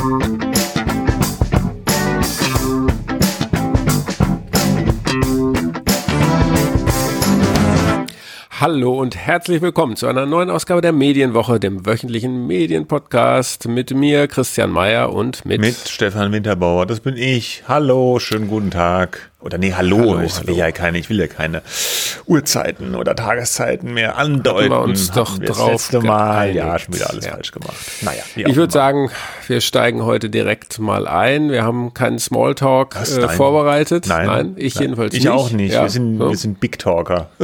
Thank you. Hallo und herzlich willkommen zu einer neuen Ausgabe der Medienwoche, dem wöchentlichen Medienpodcast mit mir, Christian Mayer und mit, mit Stefan Winterbauer. Das bin ich. Hallo, schönen guten Tag. Oder nee, hallo. hallo ich, will ja keine, ich will ja keine Uhrzeiten oder Tageszeiten mehr andeuten. Hatten wir uns doch wir drauf das letzte Mal. Ja, schon wieder alles Ja. falsch gemacht. Naja, Ich würde sagen, wir steigen heute direkt mal ein. Wir haben keinen Smalltalk äh, nein? vorbereitet. Nein, ich nein. jedenfalls ich nicht. auch nicht. Ja, wir, sind, so. wir sind Big Talker.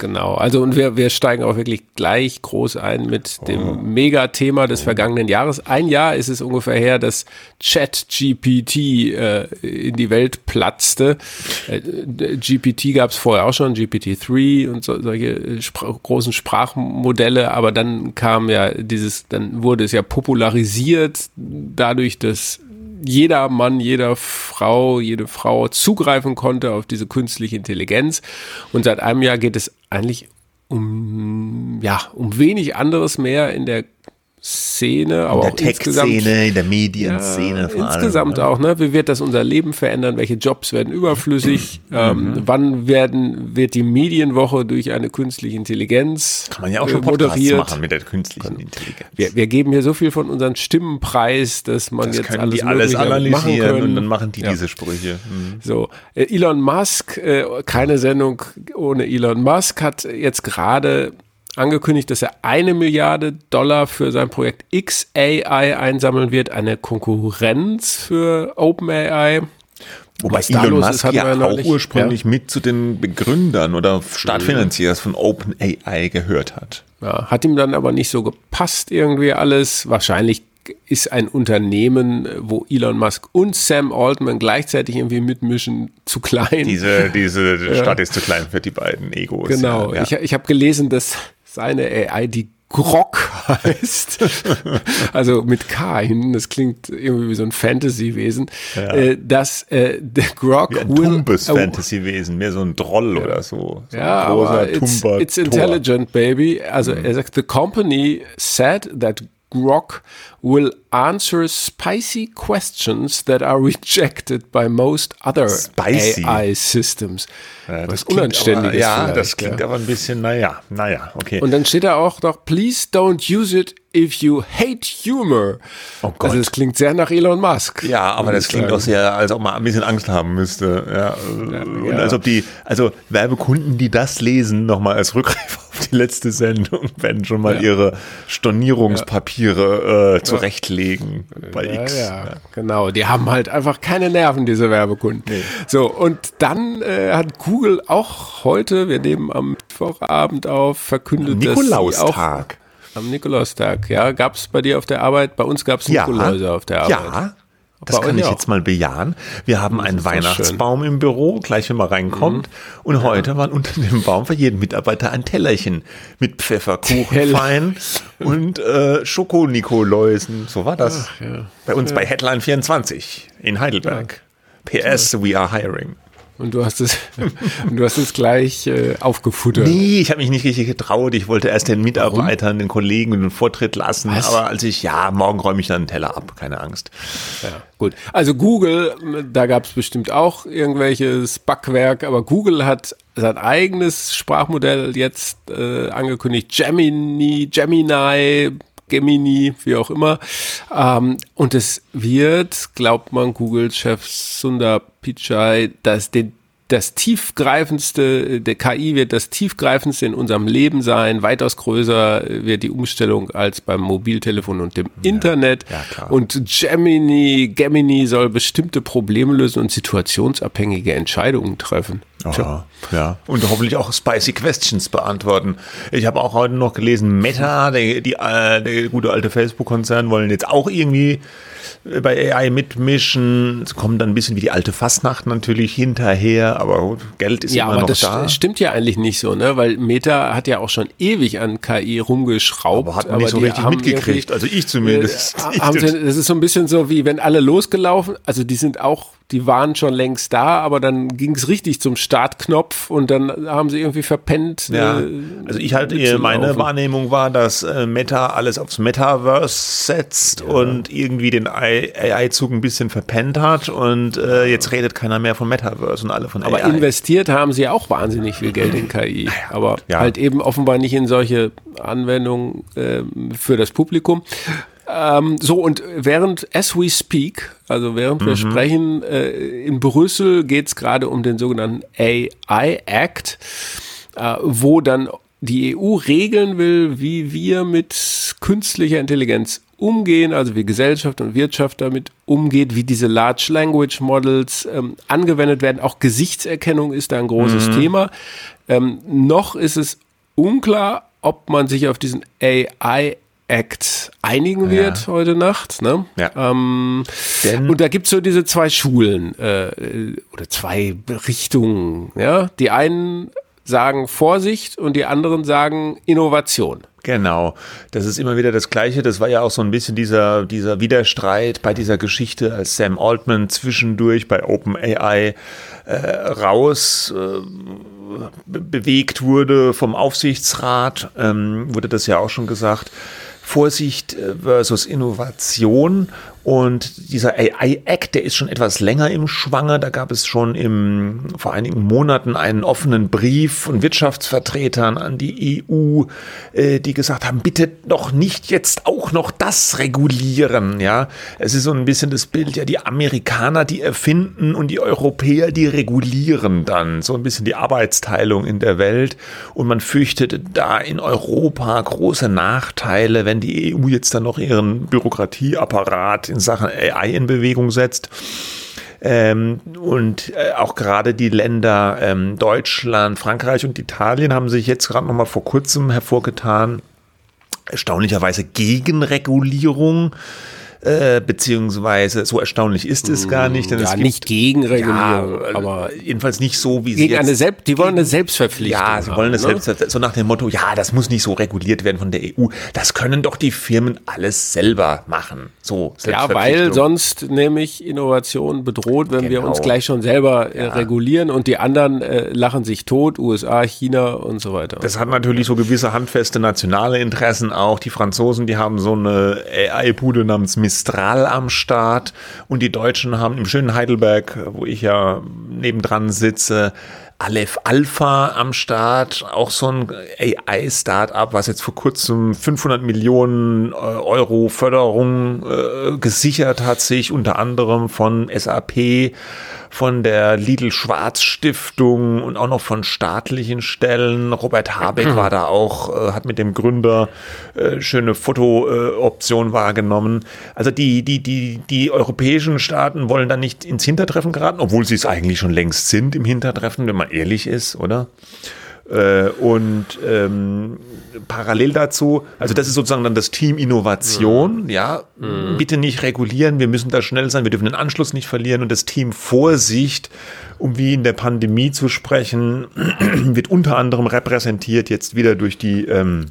Genau, also und wir, wir steigen auch wirklich gleich groß ein mit Oh. dem Megathema des vergangenen Jahres. Ein Jahr ist es ungefähr her, dass ChatGPT äh, in die Welt platzte. Äh, GPT gab es vorher auch schon, GPT-3 und so, solche äh, Spra großen Sprachmodelle, aber dann kam ja dieses, dann wurde es ja popularisiert dadurch, dass jeder Mann, jeder Frau, jede Frau zugreifen konnte auf diese künstliche Intelligenz. Und seit einem Jahr geht es eigentlich um, ja, um wenig anderes mehr in der Szene, aber in auch der insgesamt. Tech-Szene, in der Medienszene Ja, vor allem. insgesamt ne? auch, ne? Wie wird das unser Leben verändern? Welche Jobs werden überflüssig? Mhm. Ähm, wann werden, wird die Medienwoche durch eine künstliche Intelligenz Kann man ja auch äh, schon Podcasts moderiert? machen mit der künstlichen Intelligenz. Wir, wir geben hier so viel von unseren Stimmen preis, dass man das jetzt können alles, die alles analysieren machen können. und dann machen die Ja. diese Sprüche. Mhm. So, äh, Elon Musk, äh, keine Sendung ohne Elon Musk, hat jetzt gerade angekündigt, dass er eine Milliarde Dollar für sein Projekt XAI einsammeln wird, eine Konkurrenz für OpenAI. Wobei Elon ist, Musk hatten ja auch ursprünglich mit zu den Begründern oder Startfinanzierers von OpenAI gehört hat. Ja, hat ihm dann aber nicht so gepasst irgendwie alles. Wahrscheinlich ist ein Unternehmen, wo Elon Musk und Sam Altman gleichzeitig irgendwie mitmischen, zu klein. Diese, diese Stadt ist zu klein für die beiden Egos. Genau. Ja, Ich, ich habe gelesen, dass seine AI die Grog heißt. also mit K hinten. Das klingt irgendwie wie so ein Fantasy-Wesen. Ja. Äh, dass äh, der Grog Wie ein will. tumbes oh, Fantasy-Wesen, mehr so ein Droll oder so. so Ja, aber it's, it's intelligent, baby. Also Mhm. er sagt, the company said that Grok will answer spicy questions that are rejected by most other Spicy? AI systems. Ja, Was aber, Ja, das klingt ja. aber ein bisschen, naja, naja, okay. Und dann steht da auch noch, please don't use it if you hate humor. Oh Gott. Also das klingt sehr nach Elon Musk. Ja, aber das klingt auch sehr, als ob man ein bisschen Angst haben müsste. Ja, und ja. als ob die, also Werbekunden, die das lesen, nochmal als Rückgriff die letzte Sendung, werden schon mal ihre Stornierungspapiere äh, zurechtlegen bei Ja, X. ja, genau. Die haben halt einfach keine Nerven, diese Werbekunden. So, und dann äh, hat Google auch heute, wir nehmen am Mittwochabend auf, verkündet, dass sie auch Nikolaustag. am Nikolaustag, ja, gab es bei dir auf der Arbeit, bei uns gab es Ja, Nikoläuse auf der Arbeit. ja. Das kann ich auch. jetzt mal bejahen. Wir haben einen Weihnachtsbaum im Büro, gleich wenn man reinkommt. Mhm. Und heute waren unter dem Baum für jeden Mitarbeiter ein Tellerchen mit Pfefferkuchen Teller. fein und äh, Schokonikoläusen. So war das. ja. Bei uns bei Headline 24 in Heidelberg. PS, we are hiring. Und du hast es, du hast es gleich äh, aufgefuttert. Nee, ich habe mich nicht richtig getraut. Ich wollte erst den Mitarbeitern, den Kollegen den Vortritt lassen. Was? Aber als ich, ja, morgen räume ich dann einen Teller ab. Keine Angst. Ja, gut. Also Google, da gab es bestimmt auch irgendwelches Backwerk, aber Google hat sein eigenes Sprachmodell jetzt äh, angekündigt. Gemini, Gemini, Gemini, wie auch immer. Ähm, und es wird, glaubt man, Google-Chef Sundar Pichai, dass den das tiefgreifendste, der KI wird das tiefgreifendste in unserem Leben sein. Weitaus größer wird die Umstellung als beim Mobiltelefon und dem Internet. ja. Und Gemini, Gemini soll bestimmte Probleme lösen und situationsabhängige Entscheidungen treffen. Aha, ja. Und hoffentlich auch spicy Questions beantworten. Ich habe auch heute noch gelesen, Meta, der, die, äh, der gute alte Facebook-Konzern, wollen jetzt auch irgendwie bei AI mitmischen. Es kommt dann ein bisschen wie die alte Fastnacht natürlich hinterher, aber gut, Geld ist Ja, immer aber noch das da. st- stimmt ja eigentlich nicht so, ne? Weil Meta hat ja auch schon ewig an KI rumgeschraubt. Aber hat man nicht so richtig mitgekriegt. Also ich zumindest. Äh, haben sie, das ist so ein bisschen so wie wenn alle losgelaufen, also die sind auch die waren schon längst da, aber dann ging es richtig zum Startknopf und dann haben sie irgendwie verpennt. Ja. Äh, also ich halte, meine Wahrnehmung war, dass äh, Meta alles aufs Metaverse setzt ja. und irgendwie den AI-Zug ein bisschen verpennt hat und äh, jetzt redet keiner mehr von Metaverse und alle von aber AI. Aber investiert haben sie auch wahnsinnig viel Geld in KI, naja, aber ja. halt eben offenbar nicht in solche Anwendungen äh, für das Publikum. Ähm, so, und während, as we speak, also während mhm. wir sprechen, äh, in Brüssel geht es gerade um den sogenannten AI Act, äh, wo dann die EU regeln will, wie wir mit künstlicher Intelligenz umgehen, also wie Gesellschaft und Wirtschaft damit umgeht, wie diese Large Language Models ähm, angewendet werden. Auch Gesichtserkennung ist da ein großes mhm. Thema. Ähm, noch ist es unklar, ob man sich auf diesen AI Act einigen wird ja. heute Nacht. Ne? Ja. Ähm, und da gibt es so diese zwei Schulen äh, oder zwei Richtungen. Ja? Die einen sagen Vorsicht und die anderen sagen Innovation. Genau, das ist immer wieder das Gleiche. Das war ja auch so ein bisschen dieser, dieser Widerstreit bei dieser Geschichte, als Sam Altman zwischendurch bei OpenAI äh, raus äh, bewegt wurde vom Aufsichtsrat, ähm, wurde das ja auch schon gesagt. Vorsicht äh, versus Innovation. Und dieser AI-Act, der ist schon etwas länger im Schwange. Da gab es schon im, vor einigen Monaten einen offenen Brief von Wirtschaftsvertretern an die EU, äh, die gesagt haben, bitte doch nicht jetzt auch noch das regulieren. Ja, es ist so ein bisschen das Bild, ja, die Amerikaner, die erfinden und die Europäer, die regulieren dann. So ein bisschen die Arbeitsteilung in der Welt. Und man fürchtet da in Europa große Nachteile, wenn die EU jetzt dann noch ihren Bürokratieapparat in Sachen AI in Bewegung setzt. Ähm, und äh, auch gerade die Länder ähm, Deutschland, Frankreich und Italien haben sich jetzt gerade noch mal vor kurzem hervorgetan, erstaunlicherweise gegen Regulierung äh, beziehungsweise so erstaunlich ist es gar nicht. Denn ja, es gibt, nicht gegen Regulierung, ja, aber jedenfalls nicht so, wie sie jetzt, eine Selbst, Die wollen eine Selbstverpflichtung. Ja, sie wollen eine ne? Selbst, so nach dem Motto, ja, das muss nicht so reguliert werden von der EU. Das können doch die Firmen alles selber machen. So, Ja, weil sonst nämlich Innovation bedroht, wenn genau. wir uns genau. gleich schon selber äh, ja. regulieren und die anderen äh, lachen sich tot, USA, China und so weiter. Das hat natürlich so gewisse handfeste nationale Interessen auch. Die Franzosen, die haben so eine AI-Bude namens Miss Mistral am Start. Und die Deutschen haben im schönen Heidelberg, wo ich ja nebendran sitze, Aleph Alpha am Start, auch so ein AI-Startup, was jetzt vor kurzem 500 Millionen äh, Euro Förderung äh, gesichert hat, sich unter anderem von SAP von der Lidl Schwarz Stiftung und auch noch von staatlichen Stellen. Robert Habeck mhm. war da auch, äh, hat mit dem Gründer äh, schöne Fotooption wahrgenommen. Also die, die, die, die europäischen Staaten wollen da nicht ins Hintertreffen geraten, obwohl sie es eigentlich schon längst sind im Hintertreffen, wenn man ehrlich ist, oder? Äh, und ähm, parallel dazu, also das ist sozusagen dann das Team Innovation, mhm. ja, mhm. bitte nicht regulieren, wir müssen da schnell sein, wir dürfen den Anschluss nicht verlieren und das Team Vorsicht, um wie in der Pandemie zu sprechen, wird unter anderem repräsentiert jetzt wieder durch die ähm,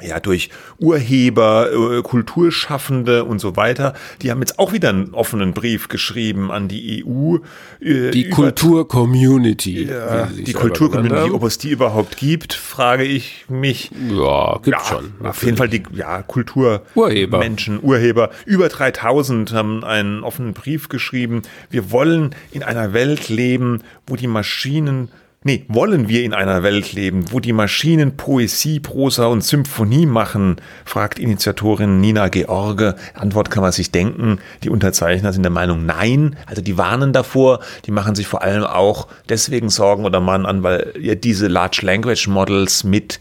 ja, durch Urheber, äh, Kulturschaffende und so weiter. Die haben jetzt auch wieder einen offenen Brief geschrieben an die EU. Äh, die Kultur-Community. Ja, die Kultur-Community, ob es die überhaupt gibt, frage ich mich. Ja, gibt ja, schon. Natürlich. Auf jeden Fall die ja, Kulturmenschen, Urheber. Urheber. Über 3000 haben einen offenen Brief geschrieben. Wir wollen in einer Welt leben, wo die Maschinen Nee, wollen wir in einer Welt leben, wo die Maschinen Poesie, Prosa und Symphonie machen? fragt Initiatorin Nina George. Antwort kann man sich denken. Die Unterzeichner sind der Meinung, nein. Also die warnen davor. Die machen sich vor allem auch deswegen Sorgen oder mahnen an, weil ja diese Large Language Models mit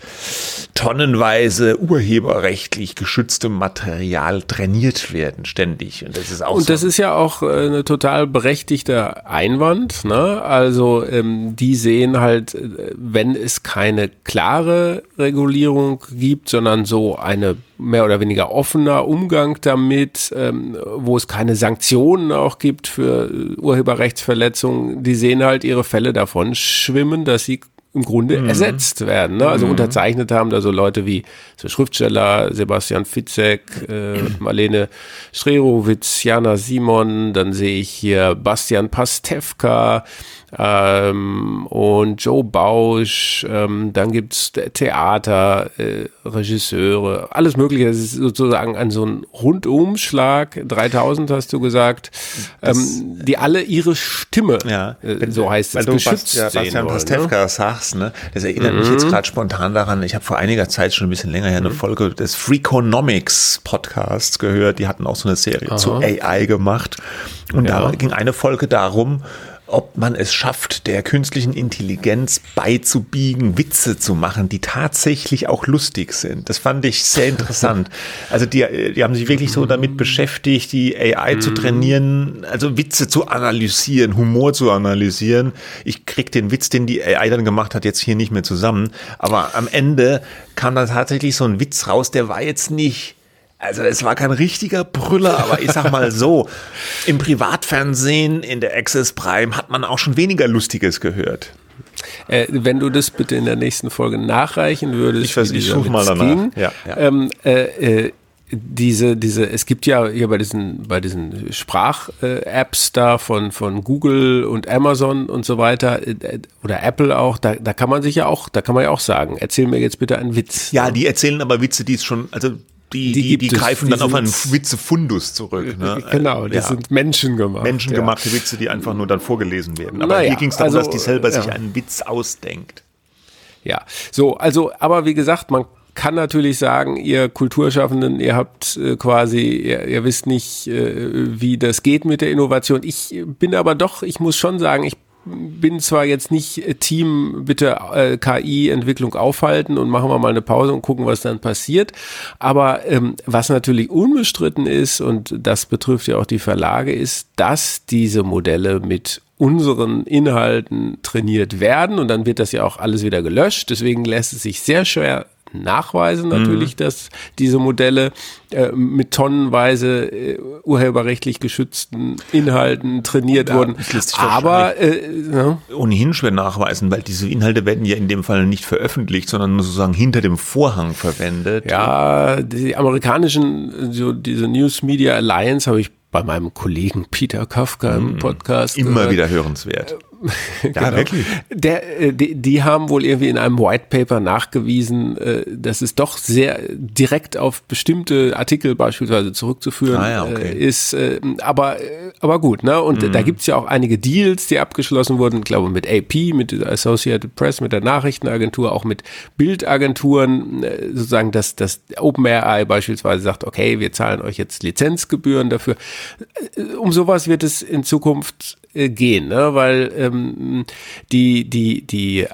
tonnenweise urheberrechtlich geschütztem Material trainiert werden, ständig. Und das ist auch Und so das ist ja auch äh, eine total berechtigter Einwand. Ne? Also ähm, die sehen sehen halt, äh, wenn es keine klare Regulierung gibt, sondern so eine mehr oder weniger offener Umgang damit, ähm, wo es keine Sanktionen auch gibt für Urheberrechtsverletzungen, die sehen halt ihre Fälle davon schwimmen, dass sie im Grunde mhm. ersetzt werden. Ne? Also mhm. unterzeichnet haben da so Leute wie so Schriftsteller Sebastian Fitzek, äh, Marlene Strerowitz, Jana Simon, dann sehe ich hier Bastian Pastewka, ähm, und Joe Bausch, ähm, dann gibt's Theater, äh, Regisseure, alles mögliche. Das ist sozusagen ein so ein Rundumschlag, 3000 hast du gesagt, ähm, die alle ihre Stimme, ja, äh, so heißt es, geschützt Bast, ja, Bastian Pastewka ne? sagst, ne? das erinnert mhm. mich jetzt gerade spontan daran, ich habe vor einiger Zeit, schon ein bisschen länger her, eine mhm. Folge des Freakonomics Podcasts gehört, die hatten auch so eine Serie Aha. zu AI gemacht und ja. da ging eine Folge darum, ob man es schafft, der künstlichen Intelligenz beizubiegen, Witze zu machen, die tatsächlich auch lustig sind. Das fand ich sehr interessant. Also die, die haben sich wirklich so damit beschäftigt, die AI zu mhm. trainieren, also Witze zu analysieren, Humor zu analysieren. Ich krieg den Witz, den die AI dann gemacht hat, jetzt hier nicht mehr zusammen. Aber am Ende kam da tatsächlich so ein Witz raus, der war jetzt nicht also es war kein richtiger Brüller, aber ich sag mal so, im Privatfernsehen, in der Access Prime hat man auch schon weniger Lustiges gehört. Äh, wenn du das bitte in der nächsten Folge nachreichen würdest. Ich, weiß, ich suche mal danach. Ging, ja, ja. Ähm, äh, äh, diese, diese, es gibt ja hier bei diesen, bei diesen Sprach-Apps da von, von Google und Amazon und so weiter äh, oder Apple auch, da, da kann man sich ja auch, da kann man ja auch sagen, erzähl mir jetzt bitte einen Witz. Ja, die erzählen aber Witze, die es schon, also die, die, die, die greifen dann auf einen Witzefundus zurück. Ne? Genau, das ja. sind menschengemacht. Menschengemachte ja. Witze, die einfach nur dann vorgelesen werden. Aber naja, hier ging es darum, also, dass die selber ja. sich einen Witz ausdenkt. Ja, so, also, aber wie gesagt, man kann natürlich sagen, ihr Kulturschaffenden, ihr habt äh, quasi, ihr, ihr, wisst nicht, äh, wie das geht mit der Innovation. Ich bin aber doch, ich muss schon sagen, ich bin zwar jetzt nicht äh, Team, bitte äh, KI-Entwicklung aufhalten und machen wir mal eine Pause und gucken, was dann passiert. Aber ähm, was natürlich unbestritten ist, und das betrifft ja auch die Verlage, ist, dass diese Modelle mit unseren Inhalten trainiert werden und dann wird das ja auch alles wieder gelöscht. Deswegen lässt es sich sehr schwer nachweisen natürlich, mhm. dass diese Modelle äh, mit tonnenweise äh, urheberrechtlich geschützten Inhalten trainiert ja, wurden. Aber äh, ja. ohnehin schwer nachweisen, weil diese Inhalte werden ja in dem Fall nicht veröffentlicht, sondern sozusagen hinter dem Vorhang verwendet. Ja, die amerikanischen, so diese News Media Alliance habe ich bei meinem Kollegen Peter Kafka im mhm. Podcast. Immer wieder hörenswert. ja, genau. wirklich. Der, äh, die, die, haben wohl irgendwie in einem White Paper nachgewiesen, äh, dass es doch sehr direkt auf bestimmte Artikel beispielsweise zurückzuführen ah, ja, okay. Äh, ist. Aber, aber gut, ne? Und mhm. da gibt's ja auch einige Deals, die abgeschlossen wurden, ich glaube mit AP, mit der Associated Press, mit der Nachrichtenagentur, auch mit Bildagenturen, sozusagen, dass das OpenAI beispielsweise sagt, okay, wir zahlen euch jetzt Lizenzgebühren dafür. Um sowas wird es in Zukunft äh, gehen, ne? weil ähm, die, die, die äh,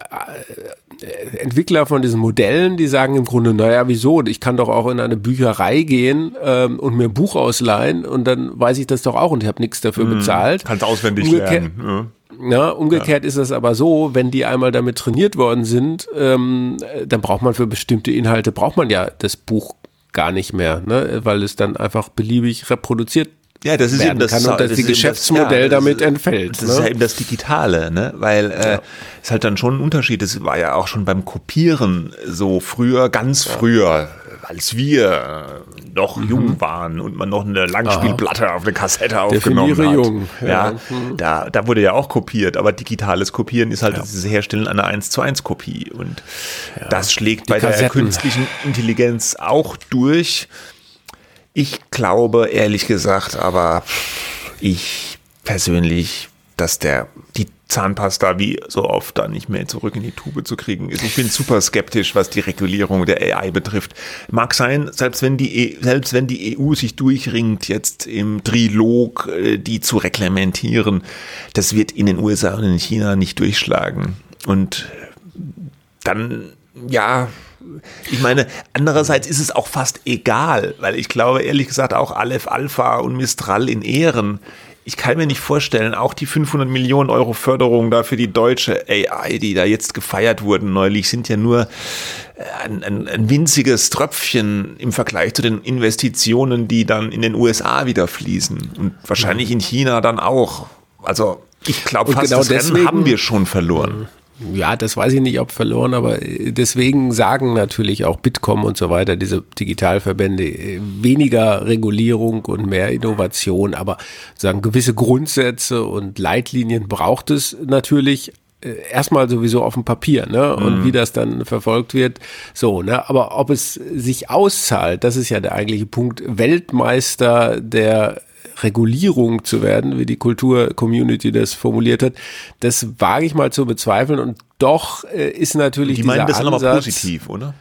Entwickler von diesen Modellen, die sagen im Grunde, naja, wieso? Ich kann doch auch in eine Bücherei gehen ähm, und mir ein Buch ausleihen und dann weiß ich das doch auch und ich habe nichts dafür hm, bezahlt. Kannst auswendig Umgekehrt, lernen. Ja. Ja, umgekehrt ja. ist es aber so, wenn die einmal damit trainiert worden sind, ähm, dann braucht man für bestimmte Inhalte, braucht man ja das Buch gar nicht mehr, ne? weil es dann einfach beliebig reproduziert ja, das ist eben das, kann und das, das die Geschäftsmodell das, ja, damit entfällt. Das ne? ist ja eben das Digitale, ne? Weil äh, ja. ist halt dann schon ein Unterschied. Das war ja auch schon beim Kopieren so früher, ganz ja. früher, als wir noch mhm. jung waren und man noch eine Langspielplatte Aha. auf eine Kassette aufgenommen Definiere hat. jung. Ja, ja mhm. da, da wurde ja auch kopiert, aber digitales Kopieren ist halt ja. dieses Herstellen einer 1 zu 1 Kopie und das schlägt die bei Kassetten. der künstlichen Intelligenz auch durch. Ich glaube, ehrlich gesagt, aber ich persönlich, dass der, die Zahnpasta wie so oft da nicht mehr zurück in die Tube zu kriegen ist. Ich bin super skeptisch, was die Regulierung der AI betrifft. Mag sein, selbst wenn die, e selbst wenn die EU sich durchringt, jetzt im Trilog, äh, die zu reglementieren, das wird in den USA und in China nicht durchschlagen. Und dann, ja, ich meine, andererseits ist es auch fast egal, weil ich glaube, ehrlich gesagt, auch Aleph Alpha und Mistral in Ehren, ich kann mir nicht vorstellen, auch die 500 Millionen Euro Förderung da für die deutsche AI, die da jetzt gefeiert wurden neulich, sind ja nur äh, ein, ein, ein winziges Tröpfchen im Vergleich zu den Investitionen, die dann in den USA wieder fließen und wahrscheinlich in China dann auch. Also ich glaube, fast genau das deswegen, haben wir schon verloren. Ja, das weiß ich nicht, ob verloren, aber deswegen sagen natürlich auch Bitkom und so weiter, diese Digitalverbände, weniger Regulierung und mehr Innovation, aber sagen gewisse Grundsätze und Leitlinien braucht es natürlich äh, erstmal sowieso auf dem Papier, ne? Und mhm. wie das dann verfolgt wird, so, ne? Aber ob es sich auszahlt, das ist ja der eigentliche Punkt. Weltmeister der Regulierung zu werden, wie die Kultur-Community das formuliert hat, das wage ich mal zu bezweifeln. Und doch äh, ist natürlich die meinen das Ansatz, aber positiv, oder?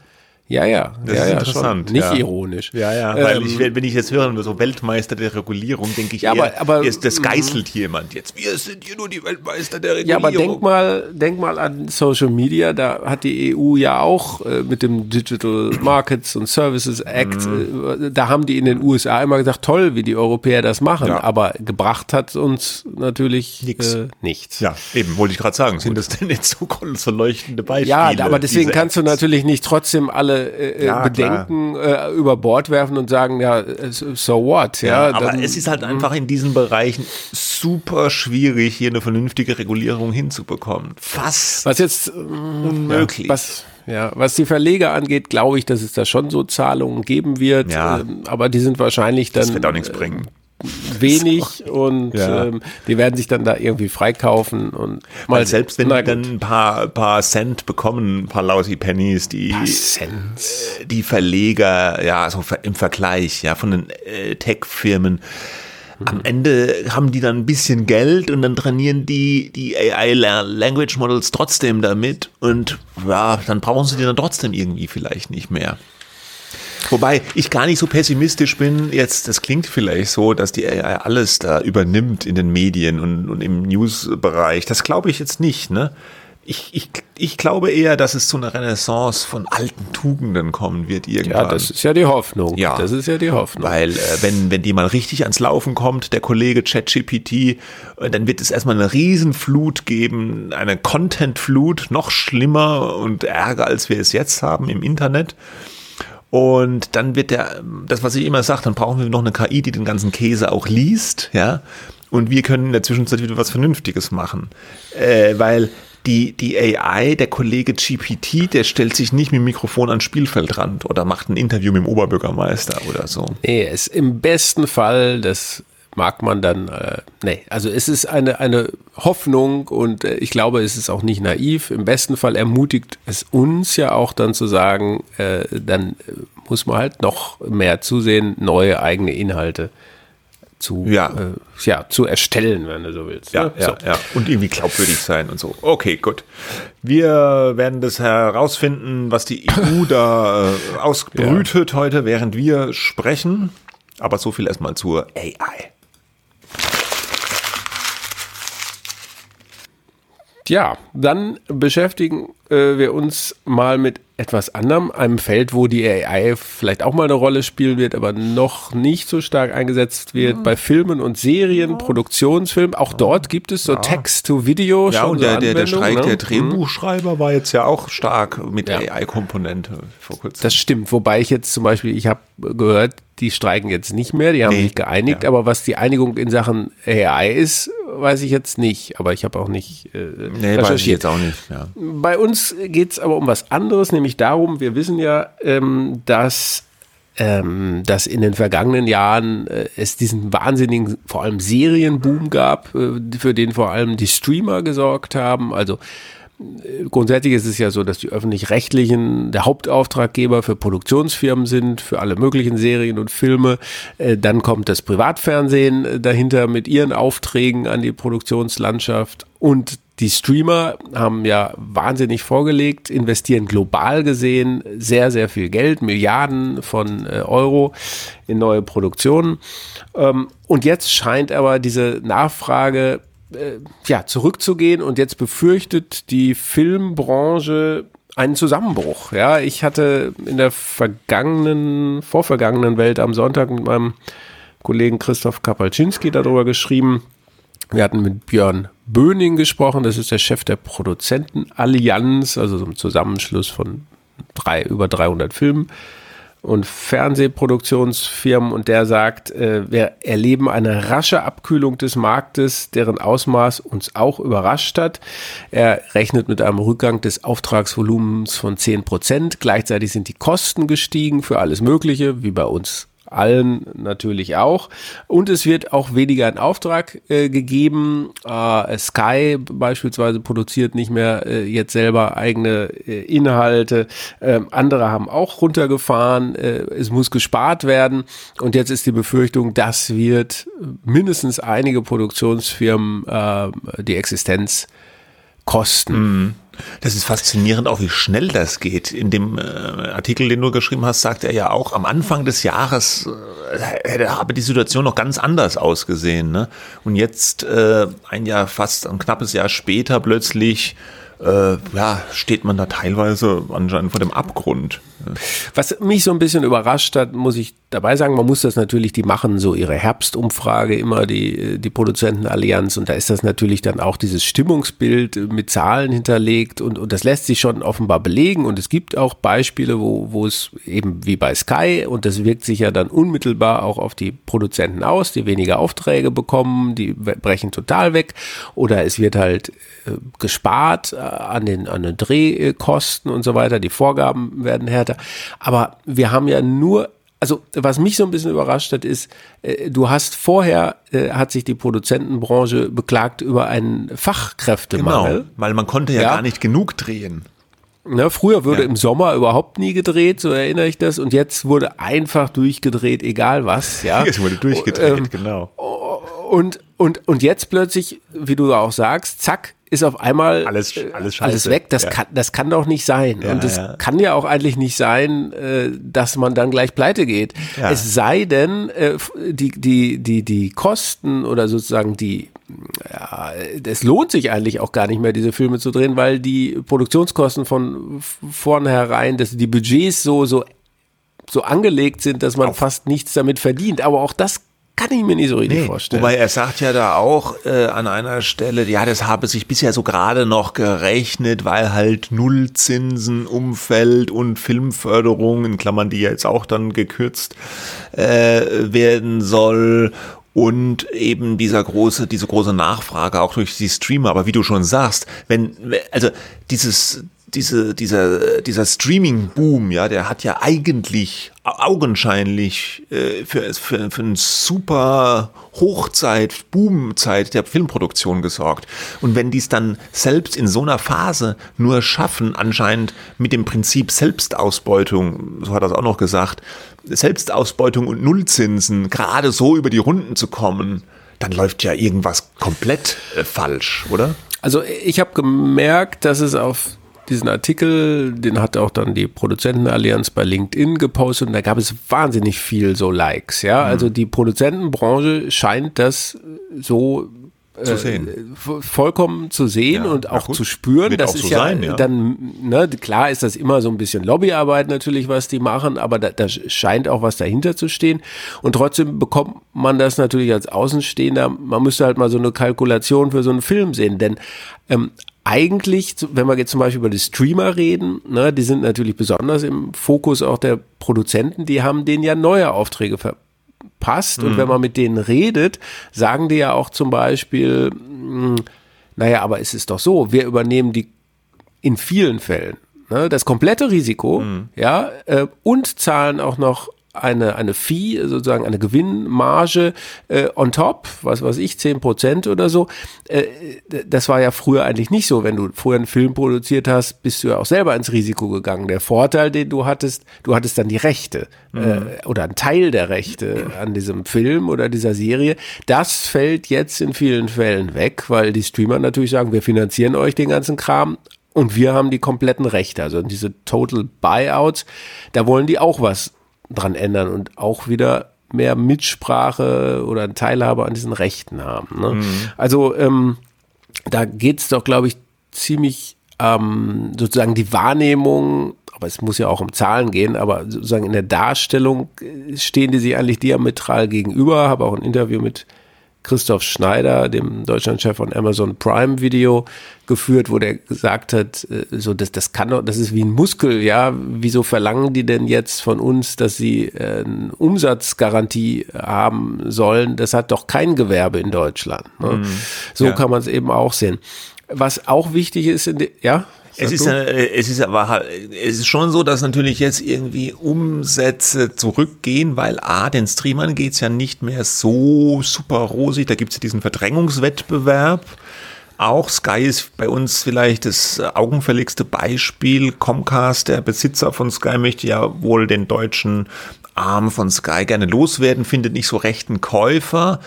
Ja, ja. Das ja, ist ja, interessant. Schon. Nicht ja. ironisch. Ja, ja. Weil ähm, ich, wenn ich jetzt höre, so Weltmeister der Regulierung, denke ich, ja, eher, aber, aber, das geißelt jemand jetzt. Wir sind hier nur die Weltmeister der Regulierung. Ja, aber denk mal, denk mal an Social Media. Da hat die EU ja auch äh, mit dem Digital Markets and Services Act, mhm. äh, da haben die in den USA immer gesagt, toll, wie die Europäer das machen. Aber gebracht hat uns natürlich Nix. Äh, nichts. Ja, eben, wollte ich gerade sagen. Sind das denn jetzt so, so leuchtende Beispiele? Ja, aber deswegen kannst du natürlich nicht trotzdem alle äh, äh, ja, Bedenken äh, über Bord werfen und sagen, ja, so what? Ja, ja aber dann, es ist halt einfach in diesen Bereichen super schwierig, hier eine vernünftige Regulierung hinzubekommen. Fast was jetzt unmöglich. Ja, was, ja, was die Verleger angeht, glaube ich, dass es da schon so Zahlungen geben wird. Ja. Ähm, aber die sind wahrscheinlich dann. Das wird auch nichts bringen wenig so. und ja. ähm, die werden sich dann da irgendwie freikaufen und mal Weil selbst wenn die dann ein paar, paar Cent bekommen, ein paar lousy Pennies, die, äh, die Verleger, ja, so im Vergleich, ja, von den äh, Tech-Firmen, am mhm. Ende haben die dann ein bisschen Geld und dann trainieren die die AI Language Models trotzdem damit und ja, dann brauchen sie die dann trotzdem irgendwie vielleicht nicht mehr. Wobei ich gar nicht so pessimistisch bin. Jetzt, das klingt vielleicht so, dass die AI alles da übernimmt in den Medien und, und im News-Bereich. Das glaube ich jetzt nicht, ne? Ich, ich, ich glaube eher, dass es zu einer Renaissance von alten Tugenden kommen wird irgendwann. Ja, das ist ja die Hoffnung. Ja, das ist ja die Hoffnung. Weil äh, wenn, wenn die mal richtig ans Laufen kommt, der Kollege ChatGPT, äh, dann wird es erstmal eine Riesenflut geben, eine Contentflut, noch schlimmer und ärger, als wir es jetzt haben im Internet. Und dann wird der, das, was ich immer sage, dann brauchen wir noch eine KI, die den ganzen Käse auch liest, ja. Und wir können in der Zwischenzeit wieder was Vernünftiges machen. Äh, weil die, die AI, der Kollege GPT, der stellt sich nicht mit dem Mikrofon ans Spielfeldrand oder macht ein Interview mit dem Oberbürgermeister oder so. Nee, es im besten Fall das mag man dann, äh, nee, also es ist eine, eine Hoffnung und äh, ich glaube, es ist auch nicht naiv. Im besten Fall ermutigt es uns ja auch dann zu sagen, äh, dann äh, muss man halt noch mehr zusehen, neue eigene Inhalte zu, ja. Äh, ja, zu erstellen, wenn du so willst. Ja, ne? ja, so. ja. Und irgendwie glaubwürdig sein und so. Okay, gut. Wir werden das herausfinden, was die EU da äh, ausbrütet ja. heute, während wir sprechen. Aber so viel erstmal zur AI. Ja, dann beschäftigen äh, wir uns mal mit etwas anderem, einem Feld, wo die AI vielleicht auch mal eine Rolle spielen wird, aber noch nicht so stark eingesetzt wird. Ja. Bei Filmen und Serien, ja. Produktionsfilmen, auch ja. dort gibt es so Text-to-Video. Ja, und der, der, der Streik ne? der mhm. Drehbuchschreiber war jetzt ja auch stark mit AI-Komponente vor kurzem. Das stimmt, wobei ich jetzt zum Beispiel, ich habe gehört, die streiken jetzt nicht mehr, die haben nee. sich geeinigt, aber was die Einigung in Sachen AI ist, weiß ich jetzt nicht, aber ich habe auch nicht äh, nee, weiß ich jetzt auch nicht. Ja. Bei uns geht es aber um was anderes, nämlich darum, wir wissen ja, ähm, dass ähm, dass in den vergangenen Jahren äh, es diesen wahnsinnigen, vor allem Serienboom gab, äh, für den vor allem die Streamer gesorgt haben. Also grundsätzlich ist es ja so, dass die öffentlich-rechtlichen der Hauptauftraggeber für Produktionsfirmen sind, für alle möglichen Serien und Filme. Äh, dann kommt das Privatfernsehen äh, dahinter mit ihren Aufträgen an die Produktionslandschaft und die Streamer haben ja wahnsinnig vorgelegt, investieren global gesehen sehr, sehr viel Geld, Milliarden von äh, Euro in neue Produktionen. Ähm, und jetzt scheint aber diese Nachfrage äh, ja, zurückzugehen und jetzt befürchtet die Filmbranche einen Zusammenbruch. Ja, ich hatte in der vergangenen, vorvergangenen Welt am Sonntag mit meinem Kollegen Christoph Kapalczynski darüber geschrieben. Wir hatten mit Björn Böning gesprochen, das ist der Chef der Produzentenallianz, also so ein Zusammenschluss von drei, über 300 Filmen und Fernsehproduktionsfirmen und der sagt, äh, wir erleben eine rasche Abkühlung des Marktes, deren Ausmaß uns auch überrascht hat. Er rechnet mit einem Rückgang des Auftragsvolumens von 10 Prozent. Gleichzeitig sind die Kosten gestiegen für alles Mögliche, wie bei uns allen natürlich auch. Und es wird auch weniger in Auftrag äh, gegeben. Äh, Sky beispielsweise produziert nicht mehr äh, jetzt selber eigene äh, Inhalte. Ähm, andere haben auch runtergefahren. Äh, es muss gespart werden. Und jetzt ist die Befürchtung, das wird mindestens einige Produktionsfirmen äh, die Existenz kosten. Mhm. Das ist faszinierend, auch wie schnell das geht. In dem äh, Artikel, den du geschrieben hast, sagt er ja auch, am Anfang des Jahres äh, habe die Situation noch ganz anders ausgesehen. Ne? Und jetzt, äh, ein Jahr, fast ein knappes Jahr später, plötzlich äh, ja, steht man da teilweise anscheinend vor dem Abgrund. Was mich so ein bisschen überrascht hat, muss ich dabei sagen, man muss das natürlich, die machen so ihre Herbstumfrage immer, die, die Produzentenallianz, und da ist das natürlich dann auch dieses Stimmungsbild mit Zahlen hinterlegt und, und das lässt sich schon offenbar belegen und es gibt auch Beispiele, wo, wo es eben wie bei Sky und das wirkt sich ja dann unmittelbar auch auf die Produzenten aus, die weniger Aufträge bekommen, die brechen total weg oder es wird halt äh, gespart an den, an den Drehkosten und so weiter, die Vorgaben werden härter, aber wir haben ja nur also was mich so ein bisschen überrascht hat, ist, äh, du hast vorher, äh, hat sich die Produzentenbranche beklagt über einen Fachkräftemangel. Genau, weil man konnte ja, ja. gar nicht genug drehen. Ne, früher wurde ja. im Sommer überhaupt nie gedreht, so erinnere ich das, und jetzt wurde einfach durchgedreht, egal was. Ja, es wurde durchgedreht, ähm, genau. Und und und jetzt plötzlich, wie du auch sagst, zack, ist auf einmal alles, äh, alles, alles weg. Das, ja. kann, das kann doch nicht sein. Ja, und es ja. kann ja auch eigentlich nicht sein, äh, dass man dann gleich pleite geht. Es sei denn, äh, die, die, die, die Kosten oder sozusagen die, ja, es lohnt sich eigentlich auch gar nicht mehr, diese Filme zu drehen, weil die Produktionskosten von vornherein, dass die Budgets so, so so angelegt sind, dass man Auf. fast nichts damit verdient. Aber auch das kann ich mir nicht so richtig nee, vorstellen. Wobei er sagt ja da auch äh, an einer Stelle, ja, das habe sich bisher so gerade noch gerechnet, weil halt Nullzinsen, Umfeld und Filmförderung, in Klammern, die jetzt auch dann gekürzt äh, werden soll und eben dieser große, diese große Nachfrage auch durch die Streamer. Aber wie du schon sagst, wenn, also dieses, diese, dieser, dieser Streaming-Boom, ja, der hat ja eigentlich augenscheinlich äh, für, für, für eine super Hochzeit, Boomzeit der Filmproduktion gesorgt. Und wenn die es dann selbst in so einer Phase nur schaffen, anscheinend mit dem Prinzip Selbstausbeutung, so hat er es auch noch gesagt, Selbstausbeutung und Nullzinsen gerade so über die Runden zu kommen, dann läuft ja irgendwas komplett äh, falsch, oder? Also ich habe gemerkt, dass es auf diesen Artikel, den hat auch dann die Produzentenallianz bei LinkedIn gepostet und da gab es wahnsinnig viel so Likes, ja. Mhm. Also die Produzentenbranche scheint das so zu sehen. Äh, vollkommen zu sehen ja, und auch zu spüren. Das ist so ja, sein, ja, dann, ne, klar ist das immer so ein bisschen Lobbyarbeit natürlich, was die machen, aber da, da scheint auch was dahinter zu stehen. Und trotzdem bekommt man das natürlich als Außenstehender, man müsste halt mal so eine Kalkulation für so einen Film sehen, denn ähm, eigentlich, wenn wir jetzt zum Beispiel über die Streamer reden, ne, die sind natürlich besonders im Fokus auch der Produzenten, die haben denen ja neue Aufträge verpasst. Mhm. Und wenn man mit denen redet, sagen die ja auch zum Beispiel, mh, hm, naja, aber es ist doch so, wir übernehmen die in vielen Fällen ne, das komplette Risiko, mhm. ja, äh, und zahlen auch noch eine, eine Fee, sozusagen eine Gewinnmarge äh, on top, was weiß ich, zehn Prozent oder so. Äh, das war ja früher eigentlich nicht so. Wenn du vorher einen Film produziert hast, bist du ja auch selber ins Risiko gegangen. Der Vorteil, den du hattest, du hattest dann die Rechte äh, mhm. äh, oder einen Teil der Rechte an diesem Film oder dieser Serie. Das fällt jetzt in vielen Fällen weg, weil die Streamer natürlich sagen, wir finanzieren euch den ganzen Kram, und wir haben die kompletten Rechte, also diese Total Buyouts, da wollen die auch was dran ändern und auch wieder mehr Mitsprache oder Teilhabe an diesen Rechten haben. Ne? Mhm. Also ähm, da geht es doch, glaube ich, ziemlich ähm, sozusagen die Wahrnehmung, aber es muss ja auch um Zahlen gehen, aber sozusagen in der Darstellung stehen die sich eigentlich diametral gegenüber. Habe auch ein Interview mit Christoph Schneider, dem Deutschlandchef von Amazon Prime Video, geführt, wo der gesagt hat, äh, so das, das kann doch, das ist wie ein Muskel, ja. Wieso verlangen die denn jetzt von uns, dass sie äh, eine Umsatzgarantie haben sollen? Das hat doch kein Gewerbe in Deutschland. Ne? Mm, so ja. kann man es eben auch sehen. Was auch wichtig ist, in Es ist, äh, es ist aber es ist schon so, dass natürlich jetzt irgendwie Umsätze zurückgehen, weil A, den Streamern geht's ja nicht mehr so super rosig. Da gibt's ja diesen Verdrängungswettbewerb. Auch Sky ist bei uns vielleicht das augenfälligste Beispiel. Comcast, der Besitzer von Sky, möchte ja wohl den deutschen Arm von Sky gerne loswerden, findet nicht so rechten Käufer.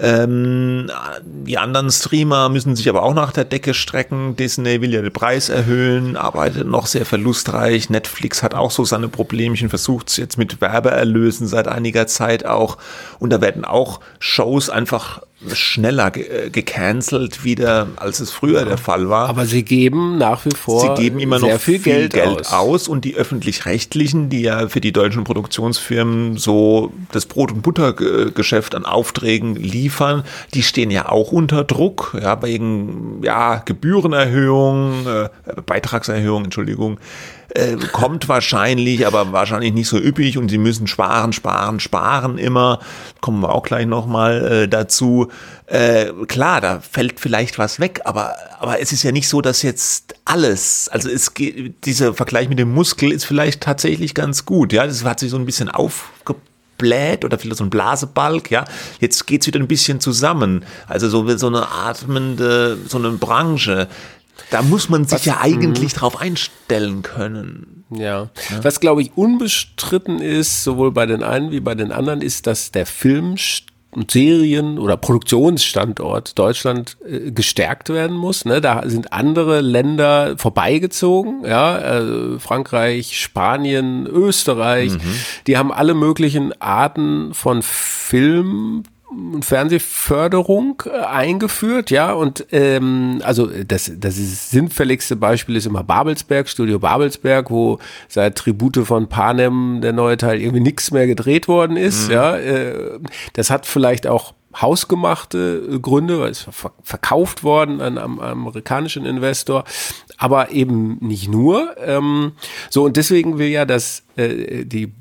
Ähm, die anderen Streamer müssen sich aber auch nach der Decke strecken. Disney will ja den Preis erhöhen, arbeitet noch sehr verlustreich. Netflix hat auch so seine Problemchen, versucht es jetzt mit Werbeerlösen seit einiger Zeit auch. Und da werden auch Shows einfach schneller ge äh, gecancelt wieder, als es früher der Fall war. Aber sie geben nach wie vor sie geben immer noch viel, viel Geld, Geld aus. aus. und die öffentlich-rechtlichen, die ja für die deutschen Produktionsfirmen so das Brot- und Buttergeschäft an Aufträgen liefern, die stehen ja auch unter Druck, ja, wegen ja, Gebührenerhöhung, äh, Beitragserhöhung, Entschuldigung äh, kommt wahrscheinlich, aber wahrscheinlich nicht so üppig und sie müssen sparen, sparen, sparen immer. Kommen wir auch gleich nochmal äh, dazu. Äh, klar, da fällt vielleicht was weg, aber, aber es ist ja nicht so, dass jetzt alles, also es geht, dieser Vergleich mit dem Muskel ist vielleicht tatsächlich ganz gut, ja, das hat sich so ein bisschen aufgebläht oder vielleicht so ein Blasebalg, ja. Jetzt geht's wieder ein bisschen zusammen. Also so, so eine atmende, so eine Branche. Da muss man sich Was, ja eigentlich mh. drauf einstellen können. Ja. ja. Was, glaube ich, unbestritten ist, sowohl bei den einen wie bei den anderen, ist, dass der Film Serien- oder Produktionsstandort Deutschland äh, gestärkt werden muss. Ne? Da sind andere Länder vorbeigezogen, ja, äh, Frankreich, Spanien, Österreich. Mhm. Die haben alle möglichen Arten von Film Fernsehförderung äh, eingeführt, ja, und ähm, also das, das ist sinnfälligste Beispiel ist immer Babelsberg, Studio Babelsberg, wo seit Tribute von Panem der neue Teil irgendwie nichts mehr gedreht worden ist, mhm. ja. Äh, das hat vielleicht auch hausgemachte äh, Gründe, weil es verkauft worden an einem amerikanischen Investor, aber eben nicht nur. Ähm, so, und deswegen will ja das äh, die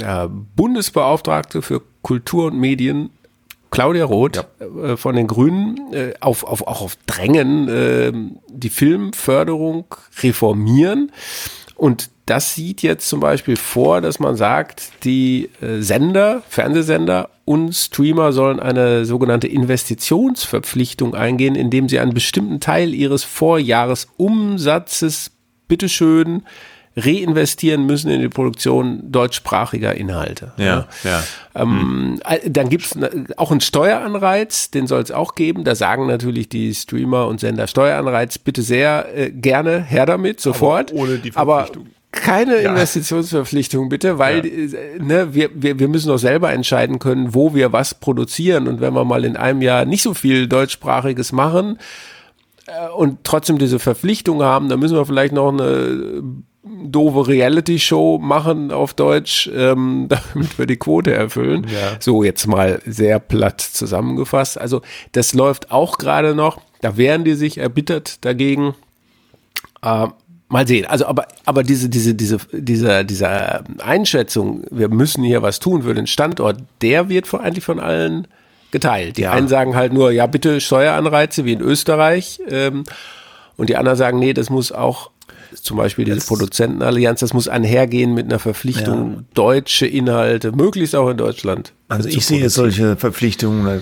äh, Bundesbeauftragte für Kultur und Medien Claudia Roth ja. äh, von den Grünen äh, auf, auf, auch auf Drängen äh, die Filmförderung reformieren. Und das sieht jetzt zum Beispiel vor, dass man sagt, die äh, Sender, Fernsehsender und Streamer sollen eine sogenannte Investitionsverpflichtung eingehen, indem sie einen bestimmten Teil ihres Vorjahresumsatzes bitteschön reinvestieren müssen in die Produktion deutschsprachiger Inhalte. Ja, ja. Ähm, hm. Dann gibt es auch einen Steueranreiz, den soll es auch geben. Da sagen natürlich die Streamer und Sender Steueranreiz, bitte sehr äh, gerne her damit, sofort. Aber ohne die Verpflichtung. Aber keine ja. Investitionsverpflichtung bitte, weil ja. Äh, ne, wir, wir, wir müssen doch selber entscheiden können, wo wir was produzieren. Und wenn wir mal in einem Jahr nicht so viel deutschsprachiges machen, äh, und trotzdem diese Verpflichtung haben, dann müssen wir vielleicht noch eine doofe Reality-Show machen auf Deutsch, ähm, damit wir die Quote erfüllen. Ja. So jetzt mal sehr platt zusammengefasst. Also das läuft auch gerade noch. Da wehren die sich erbittert dagegen. Äh, mal sehen. Also aber aber diese diese diese diese diese Einschätzung, wir müssen hier was tun für den Standort, der wird von, eigentlich von allen geteilt. Die ja. einen sagen halt nur, ja bitte Steueranreize wie in Österreich. Ähm, und die anderen sagen, nee, das muss auch zum Beispiel diese Produzentenallianz, das muss einhergehen mit einer Verpflichtung, ja. deutsche Inhalte, möglichst auch in Deutschland. Also ich sehe solche Verpflichtungen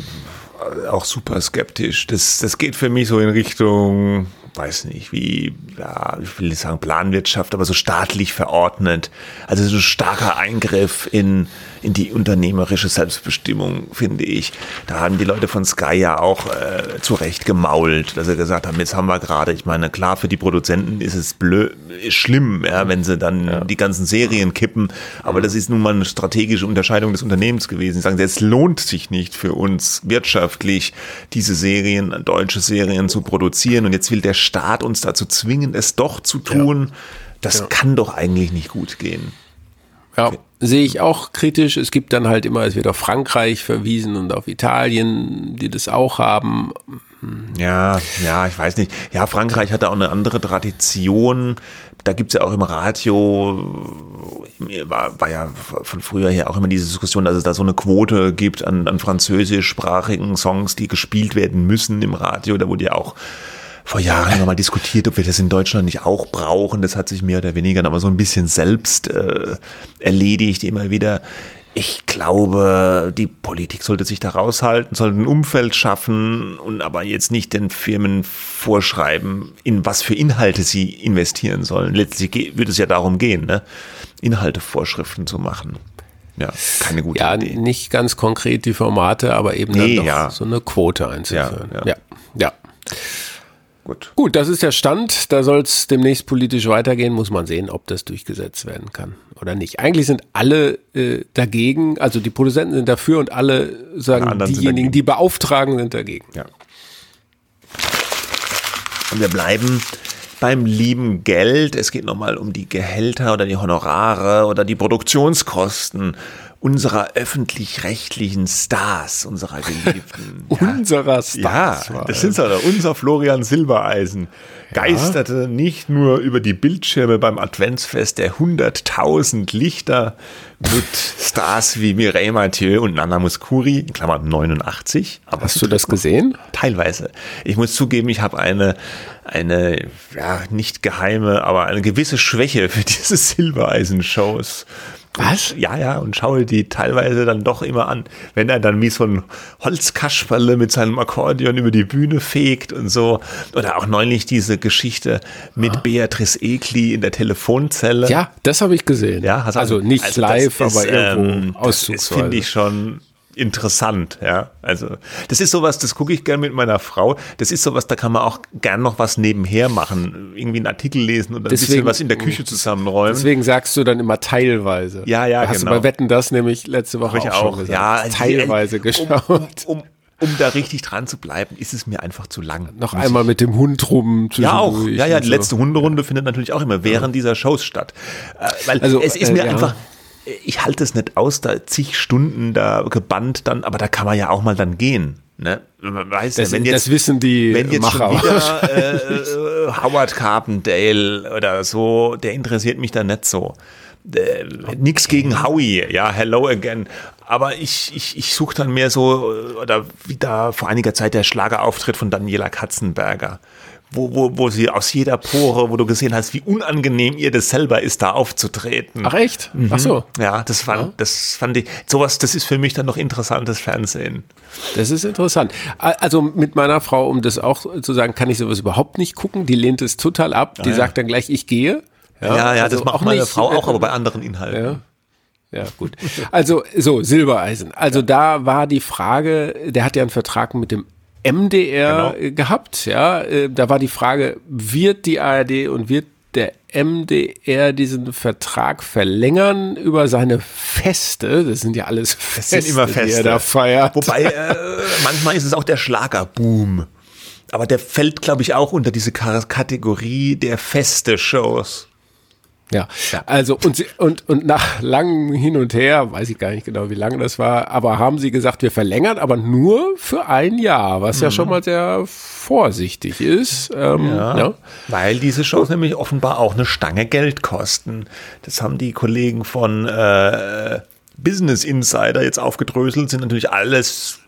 auch super skeptisch. Das, das geht für mich so in Richtung, weiß nicht, wie, ja, ich will nicht sagen Planwirtschaft, aber so staatlich verordnet. Also so starker Eingriff in, in die unternehmerische Selbstbestimmung, finde ich. Da haben die Leute von Sky ja auch äh, zu Recht gemault, dass sie gesagt haben, jetzt haben wir gerade, ich meine, klar, für die Produzenten ist es blöd, ist schlimm, ja, wenn sie dann ja. die ganzen Serien kippen, aber das ist nun mal eine strategische Unterscheidung des Unternehmens gewesen. Sie sagen, es lohnt sich nicht für uns wirtschaftlich, diese Serien, deutsche Serien zu produzieren und jetzt will der Staat uns dazu zwingen, es doch zu tun. Ja. Das kann doch eigentlich nicht gut gehen. Ja, sehe ich auch kritisch. Es gibt dann halt immer, es wird auf Frankreich verwiesen und auf Italien, die das auch haben. Ja, ja, ich weiß nicht. Ja, Frankreich hatte auch eine andere Tradition. Da gibt's ja auch im Radio, war, war ja von früher her auch immer diese Diskussion, dass es da so eine Quote gibt an, an französischsprachigen Songs, die gespielt werden müssen im Radio. Da wurde ja auch vor Jahren nochmal diskutiert, ob wir das in Deutschland nicht auch brauchen. Das hat sich mehr oder weniger aber so ein bisschen selbst äh, erledigt immer wieder. Ich glaube, die Politik sollte sich da raushalten, sollte ein Umfeld schaffen und aber jetzt nicht den Firmen vorschreiben, in was für Inhalte sie investieren sollen. Letztlich würde es ja darum gehen, ne? Inhaltevorschriften zu machen. Ja, keine gute ja, Idee. nicht ganz konkret die Formate, aber eben Nee, dann doch ja. so eine Quote einzuführen. Ja, Ja, ja. ja. Gut. Gut, das ist der Stand. Da soll es demnächst politisch weitergehen. Muss man sehen, ob das durchgesetzt werden kann oder nicht. Eigentlich sind alle äh, dagegen, also die Produzenten sind dafür und alle sagen, diejenigen, die beauftragen, sind dagegen. Ja. Und wir bleiben beim lieben Geld. Es geht nochmal um die Gehälter oder die Honorare oder die Produktionskosten unserer öffentlich-rechtlichen Stars, unserer Geliebten. Ja. Unserer Ja, Stars. war das sind doch unser Florian Silbereisen. Geisterte nicht nur über die Bildschirme beim Adventsfest der 100.000 Lichter mit Stars wie Mireille Mathieu und Nana Muscuri, in Klammern 89. Aber Hast du das gesehen? Teilweise. Ich muss zugeben, ich habe eine, eine, ja, nicht geheime, aber eine gewisse Schwäche für diese Silbereisen-Shows. Was? Ja, ja, und schaue die teilweise dann doch immer an. Wenn er dann wie so ein Holzkasperle mit seinem Akkordeon über die Bühne fegt und so. Oder auch neulich diese Geschichte mit Beatrice Egli in der Telefonzelle. Ja, das habe ich gesehen. Ja, du- also nicht also live, ist, aber irgendwo ähm, Das finde ich, schon interessant, ja. Also, das ist sowas, das gucke ich gern mit meiner Frau. Das ist sowas, da kann man auch gern noch was nebenher machen. Irgendwie einen Artikel lesen oder ein bisschen Deswegen- was in der Küche zusammenräumen. Deswegen sagst du dann immer teilweise. Ja, ja, Hast genau. du bei Wetten das nämlich letzte Woche Hab ich auch, schon auch, gesagt. ja. teilweise um, geschaut. Um, um, um da richtig dran zu bleiben, ist es mir einfach zu lang. Noch Muss einmal mit dem Hund rum. Ja, auch. Ja, ja, die so. letzte Hunderunde findet natürlich auch immer während dieser Shows statt. Äh, weil Also, es ist äh, mir ja. einfach, ich halte es nicht aus, da zig Stunden da gebannt dann, aber da kann man ja auch mal dann gehen. Ne? Man weiß Das, ja, wenn jetzt, das wissen die wenn jetzt Macher. schon wieder äh, äh, Howard Carpendale oder so, der interessiert mich da nicht so. Äh, nix gegen Howie, ja, hello again. Aber ich, ich, ich suche dann mehr so, äh, oder wie da vor einiger Zeit der Schlagerauftritt von Daniela Katzenberger. Wo, wo, wo sie aus jeder Pore, wo du gesehen hast, wie unangenehm ihr das selber ist, da aufzutreten. Ach echt? Ach so. Ja, das fand, das fand ich, sowas, das ist für mich dann noch interessantes Fernsehen. Das ist interessant. Also mit meiner Frau, um das auch zu sagen, kann ich sowas überhaupt nicht gucken. Die lehnt es total ab. Die ja. sagt dann gleich, ich gehe. Ja, ja, also das macht meine nicht, Frau auch, aber bei anderen Inhalten. Ja. Ja, gut. Also, so, Silbereisen. Also, da war die Frage, der hat ja einen Vertrag mit dem MDR Genau. gehabt, ja. Äh, Da war die Frage, wird die ARD und wird der MDR diesen Vertrag verlängern über seine Feste? Das sind ja alles Feste, sind immer die er Feste. da feiert. Wobei, äh, manchmal ist es auch der Schlagerboom. Aber der fällt, glaube ich, auch unter diese Ka- Kategorie der feste Shows. Ja, also und, sie, und, und nach langem Hin und Her, weiß ich gar nicht genau, wie lange das war, aber haben sie gesagt, wir verlängern, aber nur für ein Jahr, was ja schon mal sehr vorsichtig ist. Ähm, ja. Weil diese Shows nämlich offenbar auch eine Stange Geld kosten. Das haben die Kollegen von äh, Business Insider jetzt aufgedröselt, sind natürlich alles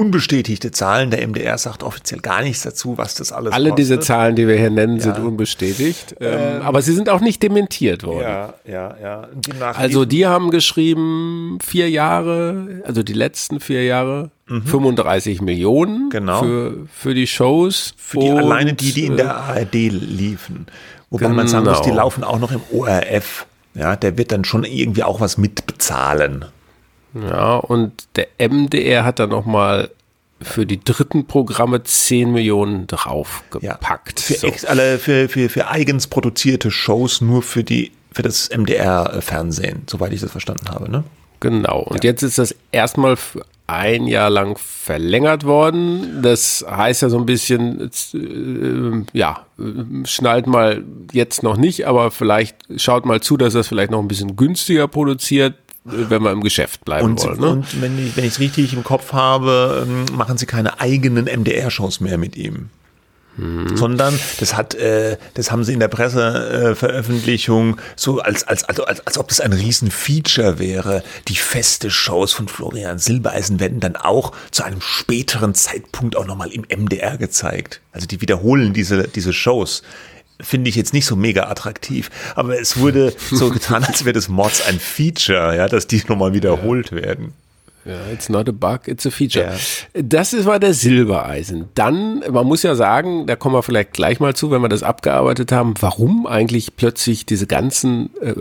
unbestätigte Zahlen. Der MDR sagt offiziell gar nichts dazu, was das alles Alle kostet. diese Zahlen, die wir hier nennen, sind unbestätigt. Ähm, aber sie sind auch nicht dementiert worden. Ja, ja, ja. Die Also die haben geschrieben, vier Jahre, also die letzten vier Jahre, 35 Millionen Mhm. Genau. für, für die Shows. Für die, Und, alleine die, die in äh, der ARD liefen. Wobei man sagen muss, die Genau. laufen auch noch im ORF. Ja, der wird dann schon irgendwie auch was mitbezahlen. Ja, und der MDR hat dann nochmal für die dritten Programme 10 Millionen Ja. draufgepackt. Für, So. ex, alle, für, für, für eigens produzierte Shows nur für die für das MDR-Fernsehen, soweit ich das verstanden habe. Ne? Genau. Und jetzt ist das erstmal für ein Jahr lang verlängert worden. Das heißt ja so ein bisschen, äh, ja, schnallt mal jetzt noch nicht, aber vielleicht schaut mal zu, dass das vielleicht noch ein bisschen günstiger produziert wenn wir im Geschäft bleiben und, wollen. Ne? Und wenn ich es richtig im Kopf habe, ähm, machen sie keine eigenen MDR-Shows mehr mit ihm. Mhm. Sondern das hat, äh, das haben sie in der Presseveröffentlichung äh, so als, als, also, als, als ob das ein Riesenfeature wäre. Die feste Shows von Florian Silbereisen werden dann auch zu einem späteren Zeitpunkt auch nochmal im MDR gezeigt. Also die wiederholen diese, diese Shows finde ich jetzt nicht so mega attraktiv, aber es wurde so getan, als wäre das Mods ein Feature, ja, dass die nochmal wiederholt ja. werden. Ja, it's not a bug, it's a feature. Ja. Das ist, war der Silbereisen. Dann, man muss ja sagen, da kommen wir vielleicht gleich mal zu, wenn wir das abgearbeitet haben, warum eigentlich plötzlich diese ganzen äh,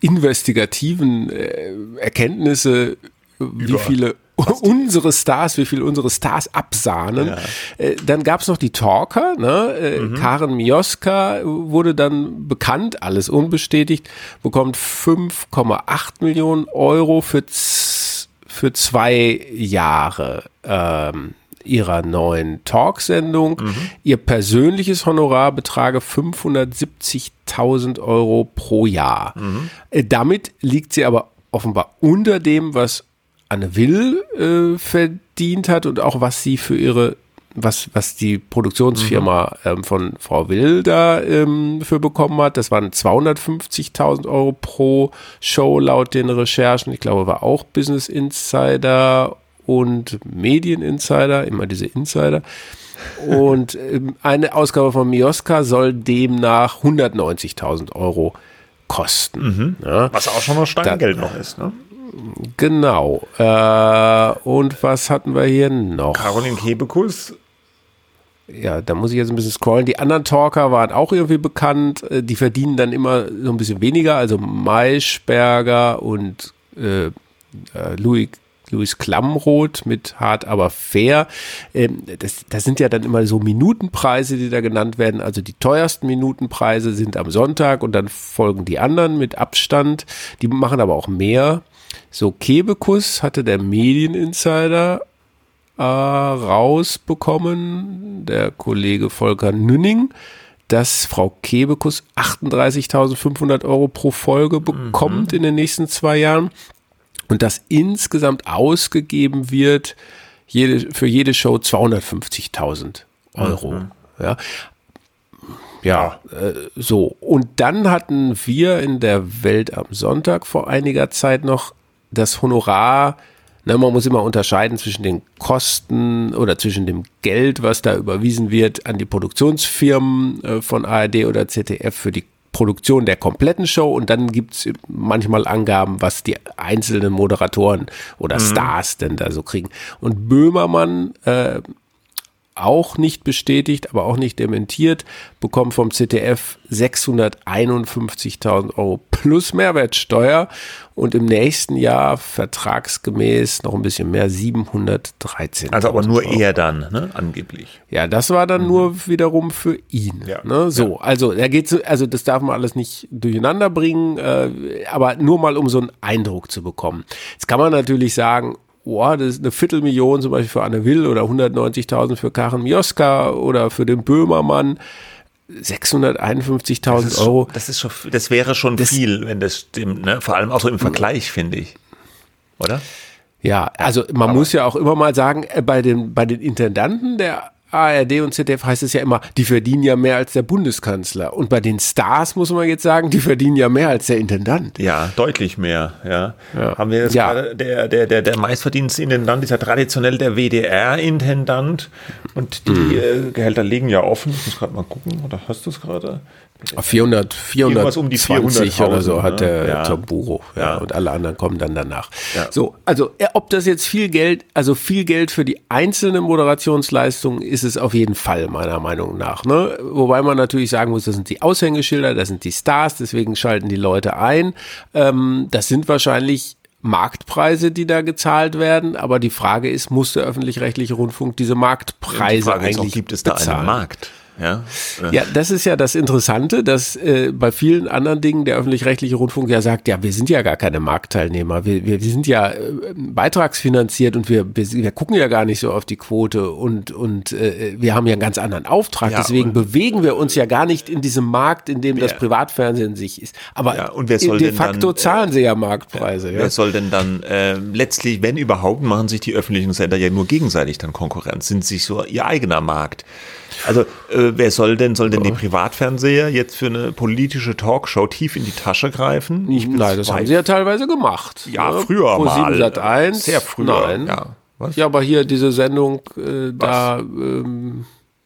investigativen äh, Erkenntnisse, Wie viele unsere Stars, wie viel unsere Stars absahnen. Ja. Äh, dann gab's noch die Talker, ne? Äh, mhm. Karen Mioska wurde dann bekannt, alles unbestätigt, bekommt 5,8 Millionen Euro für für zwei Jahre ähm, ihrer neuen Talksendung. Mhm. Ihr persönliches Honorar betrage 570.000 Euro pro Jahr. Mhm. Äh, damit liegt sie aber offenbar unter dem, was Anne Will äh, verdient hat und auch was sie für ihre was, was die Produktionsfirma mhm. ähm, von Frau Will da ähm, für bekommen hat. Das waren 250.000 Euro pro Show laut den Recherchen. Ich glaube, war auch Business Insider und Medien Insider, immer diese Insider. Und ähm, eine Ausgabe von Mioska soll demnach 190.000 Euro kosten. Mhm. Ja. Was auch schon mal Steingeld noch ist, ne? Genau. Äh, und was hatten wir hier noch? Caroline Kebekus ja, da muss ich jetzt ein bisschen scrollen. Die anderen Talker waren auch irgendwie bekannt. Äh, die verdienen dann immer so ein bisschen weniger. Also Maischberger und äh, äh, Louis, Louis Klammroth mit Hart aber fair. Ähm, das, das sind ja dann immer so Minutenpreise, die da genannt werden. Also die teuersten Minutenpreise sind am Sonntag und dann folgen die anderen mit Abstand. Die machen aber auch mehr. So Kebekus hatte der Medieninsider äh, rausbekommen, der Kollege Volker Nünning, dass Frau Kebekus 38.500 Euro pro Folge bekommt mhm. in den nächsten zwei Jahren und dass insgesamt ausgegeben wird jede, für jede Show 250.000 Euro. Mhm. Ja. Ja, äh, so. Und dann hatten wir in der Welt am Sonntag vor einiger Zeit noch das Honorar Ne, man muss immer unterscheiden zwischen den Kosten oder zwischen dem Geld, was da überwiesen wird an die Produktionsfirmen äh, von ARD oder ZDF für die Produktion der kompletten Show und dann gibt's manchmal Angaben, was die einzelnen Moderatoren oder mhm. Stars denn da so kriegen. Und Böhmermann äh, auch nicht bestätigt, aber auch nicht dementiert, bekommen vom ZDF 651.000 Euro plus Mehrwertsteuer und im nächsten Jahr vertragsgemäß noch ein bisschen mehr, 713. Also aber nur Euro. er dann, ne, angeblich. Ja, das war dann mhm. nur wiederum für ihn. Ja. Ne? So, ja. also er geht, also das darf man alles nicht durcheinander bringen, äh, aber nur mal um so einen Eindruck zu bekommen. Jetzt kann man natürlich sagen, oh, das ist eine Viertelmillion zum Beispiel für Anne Will oder 190.000 für Karen Mioska oder für den Böhmermann. 651.000 Euro. Das ist schon, das wäre schon das, viel, wenn das stimmt, ne? Vor allem auch so im Vergleich, finde ich. Oder? Ja, also man Aber muss ja auch immer mal sagen, äh, bei den, bei den Intendanten der ARD und ZDF heißt es ja immer, die verdienen ja mehr als der Bundeskanzler. Und bei den Stars muss man jetzt sagen, die verdienen ja mehr als der Intendant. Ja, deutlich mehr. Ja. ja. Haben wir jetzt ja. gerade, der, der, der, der meistverdienstintendant ist ja traditionell der WDR-Intendant. Und die mhm. äh, Gehälter liegen ja offen. Ich muss gerade mal gucken, oder hast du es gerade? 400, 420 um oder so hat ne? der ja. Tom Buro. Ja, ja, Und alle anderen kommen dann danach. Ja. So, also ob das jetzt viel Geld, also viel Geld für die einzelne Moderationsleistung ist es auf jeden Fall, meiner Meinung nach. Ne? Wobei man natürlich sagen muss, das sind die Aushängeschilder, das sind die Stars, deswegen schalten die Leute ein. Ähm, das sind wahrscheinlich Marktpreise, die da gezahlt werden. Aber die Frage ist, muss der öffentlich-rechtliche Rundfunk diese Marktpreise die eigentlich ist gibt es da bezahlen? einen Markt? Ja, ja, das ist ja das Interessante, dass äh, bei vielen anderen Dingen der öffentlich-rechtliche Rundfunk ja sagt, ja, wir sind ja gar keine Marktteilnehmer, wir, wir, wir sind ja äh, beitragsfinanziert und wir, wir, wir gucken ja gar nicht so auf die Quote und, und äh, wir haben ja einen ganz anderen Auftrag, Ja, deswegen bewegen wir uns ja gar nicht in diesem Markt, in dem das Ja. Privatfernsehen sich ist. Aber Ja, und wer soll de facto dann, äh, zahlen sie ja Marktpreise. Wer soll denn dann äh, letztlich, wenn überhaupt, machen sich die öffentlichen Sender ja nur gegenseitig dann Konkurrenz, sind sich so ihr eigener Markt. Also äh, wer soll denn, soll denn die Privatfernseher jetzt für eine politische Talkshow tief in die Tasche greifen? Ich Nein, das haben sie ja teilweise gemacht. Ja, ne? früher Pro mal. 7 Sat 1. Sehr früher, Nein. ja. Was? Ja, aber hier diese Sendung äh, da ähm,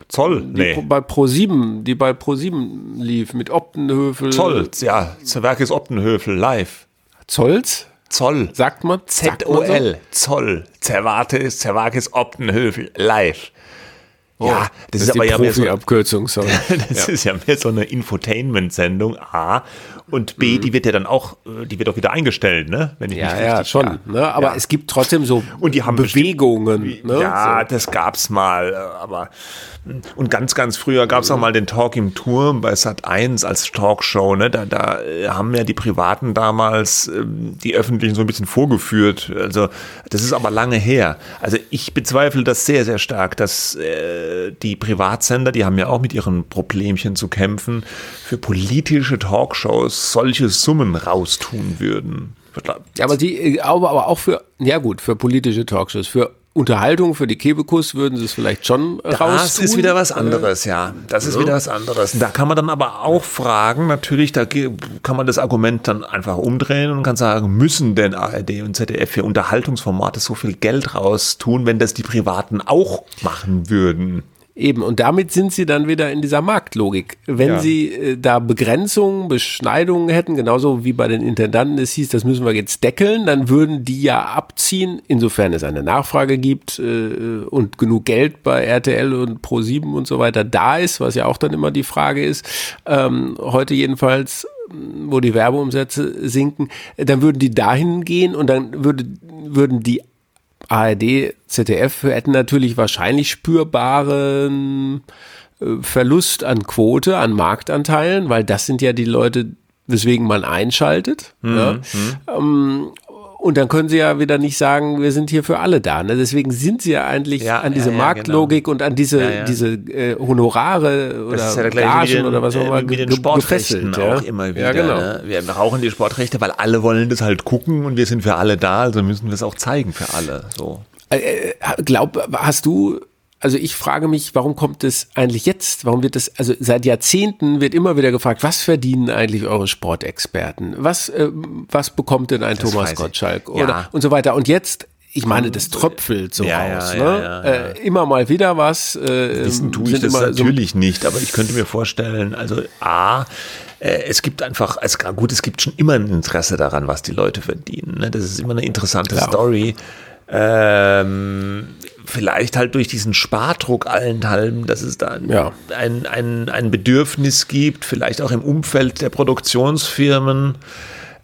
Zoll? die Nee. pro- bei Pro7, die bei Pro7 lief mit Optenhöfel. Zoll, ja, Zerwerkes Optenhöfel, live. Zolls? Zoll. Sagt man? Man so? Z-O-L, Zoll, Zervates, Zerwakis Optenhöfel, live. Ja, das, ist die aber ja mehr so, Profi-Abkürzung, sorry. das ist ja mehr so eine Infotainment-Sendung, A. Und B, die wird ja dann auch, äh, die wird auch wieder eingestellt, ne? Wenn ich Mhm. Ja, mich ja, schon. Ne? Aber Ja. es gibt trotzdem so Und die haben Bewegungen. Ne? Ja, so. das gab's mal, äh, aber und ganz, ganz früher gab's auch mal den Talk im Turm bei Sat 1 als Talkshow, ne? Da, da äh, haben ja die Privaten damals ähm, die Öffentlichen so ein bisschen vorgeführt. Also das ist aber lange her. Also ich bezweifle das sehr, sehr stark, dass äh, die Privatsender, die haben ja auch mit ihren Problemchen zu kämpfen, für politische Talkshows solche Summen raustun würden. Ja, aber die, äh, aber, aber auch für, ja gut, für politische Talkshows, für Unterhaltung, für die Kebekus würden sie es vielleicht schon äh, raus. Das ist wieder was anderes, ja. Das ist wieder was anderes. Da kann man dann aber auch fragen, natürlich, da kann man das Argument dann einfach umdrehen und kann sagen, müssen denn ARD und ZDF für Unterhaltungsformate so viel Geld raustun, wenn das die Privaten auch machen würden? Eben, und damit sind sie dann wieder in dieser Marktlogik. Wenn Ja. sie äh, da Begrenzungen, Beschneidungen hätten, genauso wie bei den Intendanten es hieß, das müssen wir jetzt deckeln, dann würden die ja abziehen, insofern es eine Nachfrage gibt äh, und genug Geld bei RTL und Pro7 und so weiter da ist, was ja auch dann immer die Frage ist, ähm, heute jedenfalls wo die Werbeumsätze sinken, äh, dann würden die dahin gehen und dann würde, würden die ARD, ZDF hätten natürlich wahrscheinlich spürbaren äh, Verlust an Quote, an Marktanteilen, weil das sind ja die Leute, weswegen man einschaltet. Mhm, Ja. Und dann können sie ja wieder nicht sagen, wir sind hier für alle da. Ne? Deswegen sind sie ja eigentlich Ja, an diese ja, Marktlogik und an diese, diese äh, Honorare oder ja Gagen den, oder was auch immer äh, den ge- Sportrechten gefesselt. Ja? auch immer wieder. Ja, genau. ne? Wir brauchen die Sportrechte, weil alle wollen das halt gucken und wir sind für alle da, also müssen wir es auch zeigen für alle. So. Äh, glaub, hast du, also ich frage mich, warum kommt es eigentlich jetzt? Warum wird das, also seit Jahrzehnten wird immer wieder gefragt, was verdienen eigentlich eure Sportexperten? Was, äh, was bekommt denn ein weiß Thomas. Gottschalk? Ja. Oder, und so weiter. Und jetzt, ich meine, das tröpfelt so Ja, ja, raus. ja, ne? ja, ja. Äh, immer mal wieder was. Äh, Wissen tue ich das immer so- natürlich nicht, aber ich könnte mir vorstellen, also A, äh, es gibt einfach, also gut, es gibt schon immer ein Interesse daran, was die Leute verdienen. Ne? Das ist immer eine interessante Ja. Story. Ähm, vielleicht halt durch diesen Spardruck allenthalben, dass es da ein, Ja. ein, ein, ein Bedürfnis gibt, vielleicht auch im Umfeld der Produktionsfirmen,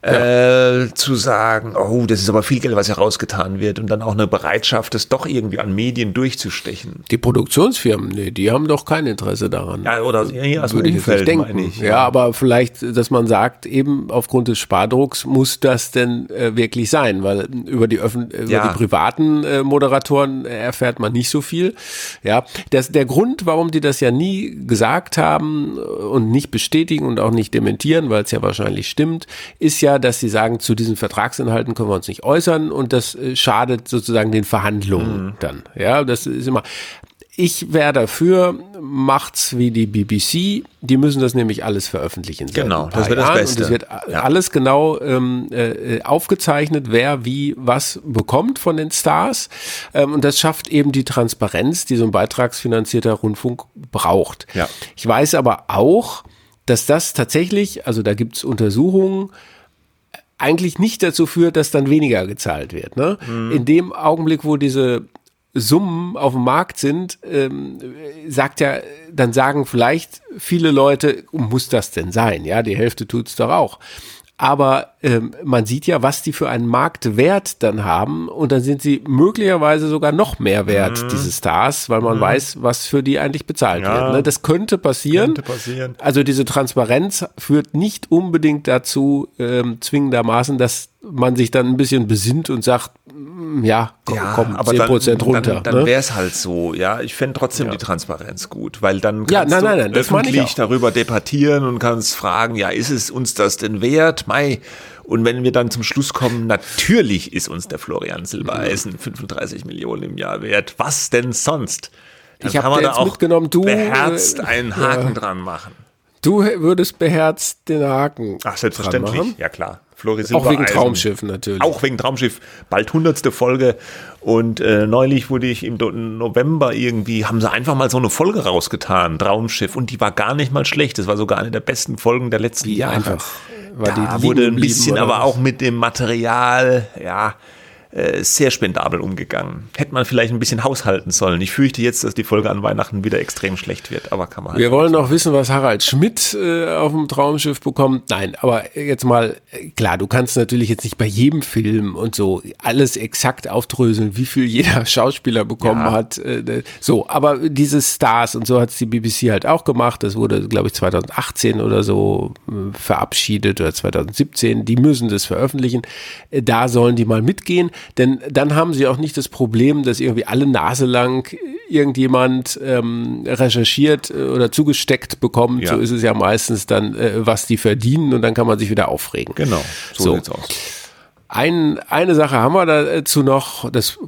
äh, zu sagen, oh, das ist aber viel Geld, was hier rausgetan wird und dann auch eine Bereitschaft, das doch irgendwie an Medien durchzustechen. Die Produktionsfirmen, nee, die haben doch kein Interesse daran. Ja, oder ja, dem Würde ich jetzt denken. ich. ja. aber vielleicht, dass man sagt, eben aufgrund des Spardrucks muss das denn äh, wirklich sein, weil über die Öffn über Ja. die privaten äh, Moderatoren erfährt man nicht so viel. Ja, das, der Grund, warum die das ja nie gesagt haben und nicht bestätigen und auch nicht dementieren, weil es ja wahrscheinlich stimmt, ist ja, dass sie sagen, zu diesen Vertragsinhalten können wir uns nicht äußern und das äh, schadet sozusagen den Verhandlungen Mhm. dann. Ja, das ist immer. Ich wäre dafür, macht's wie die BBC. Die müssen das nämlich alles veröffentlichen. Genau, das wäre das Jahren. Beste. Und es wird Ja. alles genau ähm, äh, aufgezeichnet, wer wie was bekommt von den Stars. Ähm, und das schafft eben die Transparenz, die so ein beitragsfinanzierter Rundfunk braucht. Ja. Ich weiß aber auch, dass das tatsächlich, also da gibt's Untersuchungen, eigentlich nicht dazu führt, dass dann weniger gezahlt wird. Ne? In dem Augenblick, wo diese Summen auf dem Markt sind, ähm, sagt ja, dann sagen vielleicht viele Leute, muss das denn sein? Ja, die Hälfte tut's doch auch. Aber ähm, man sieht ja, was die für einen Marktwert dann haben und dann sind sie möglicherweise sogar noch mehr wert, mhm. diese Stars, weil man mhm. weiß, was für die eigentlich bezahlt ja. wird. Ne? Das könnte passieren. könnte passieren. Also diese Transparenz führt nicht unbedingt dazu, ähm, zwingendermaßen, dass man sich dann ein bisschen besinnt und sagt, mm, ja, komm, ja, komm aber 10% dann, runter. Dann, dann ne? wäre es halt so, ja. Ich fände trotzdem ja. die Transparenz gut, weil dann kannst ja, nein, nein, nein, du öffentlich darüber debattieren und kannst fragen, ja, ist es uns das denn wert? Mai. Und wenn wir dann zum Schluss kommen, natürlich ist uns der Florian Silbereisen 35 Millionen im Jahr wert. Was denn sonst? Dann ich habe da auch mitgenommen, du beherzt einen Haken dran machen. Du würdest beherzt den Haken. Ach, selbstverständlich. Ja, klar. Flori Auch wegen Traumschiff natürlich. Auch wegen Traumschiff. Bald hundertste Folge. Und äh, neulich wurde ich im November irgendwie, haben sie einfach mal so eine Folge rausgetan, Traumschiff. Und die war gar nicht mal schlecht. Das war sogar eine der besten Folgen der letzten Jahre. Einfach. War da wurde ein bisschen, aber auch mit dem Material, ja, sehr spendabel umgegangen. Hätte man vielleicht ein bisschen haushalten sollen. Ich fürchte jetzt, dass die Folge an Weihnachten wieder extrem schlecht wird, aber kann man halt Wir wollen noch wissen, was Harald Schmidt äh, auf dem Traumschiff bekommt. Nein, aber jetzt mal, äh, klar, du kannst natürlich jetzt nicht bei jedem Film und so alles exakt aufdröseln, wie viel jeder Schauspieler bekommen ja. hat. Äh, so, aber diese Stars und so hat es die BBC halt auch gemacht. Das wurde, glaube ich, 2018 oder so äh, verabschiedet oder 2017. Die müssen das veröffentlichen. Äh, da sollen die mal mitgehen. Denn dann haben sie auch nicht das Problem, dass irgendwie alle Nase lang irgendjemand ähm, recherchiert äh, oder zugesteckt bekommt. Ja. So ist es ja meistens dann, äh, was die verdienen und dann kann man sich wieder aufregen. Genau, so, so. sieht's aus. Ein, eine Sache haben wir dazu noch, das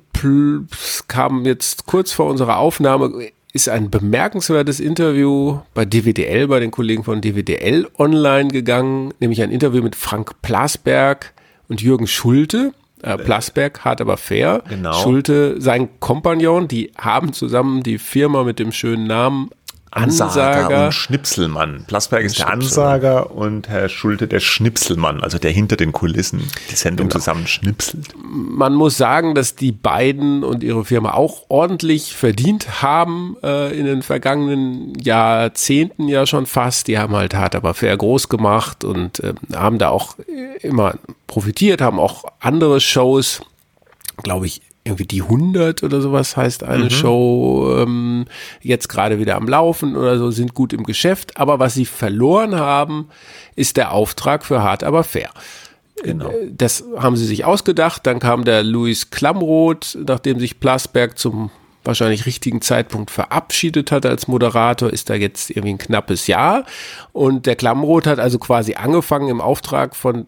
kam jetzt kurz vor unserer Aufnahme, ist ein bemerkenswertes Interview bei DWDL, bei den Kollegen von DWDL online gegangen, nämlich ein Interview mit Frank Plasberg und Jürgen Schulte. Äh, Plasberg, hart aber fair. Genau. Schulte, sein Kompagnon, die haben zusammen die Firma mit dem schönen Namen Ansager, Ansager und Schnipselmann. Plasberg ist der Ansager und Herr Schulte der Schnipselmann, also der hinter den Kulissen die Sendung genau. zusammen schnipselt. Man muss sagen, dass die beiden und ihre Firma auch ordentlich verdient haben äh, in den vergangenen Jahrzehnten ja schon fast. Die haben halt hart aber fair groß gemacht und äh, haben da auch immer profitiert, haben auch andere Shows, glaube ich, irgendwie die 100 oder sowas heißt eine mhm. Show ähm, jetzt gerade wieder am Laufen oder so, sind gut im Geschäft. Aber was sie verloren haben, ist der Auftrag für Hart aber fair. Genau. Äh, das haben sie sich ausgedacht. Dann kam der Louis Klamroth, nachdem sich Plasberg zum wahrscheinlich richtigen Zeitpunkt verabschiedet hat als Moderator, ist da jetzt irgendwie ein knappes Jahr. Und der Klamroth hat also quasi angefangen im Auftrag von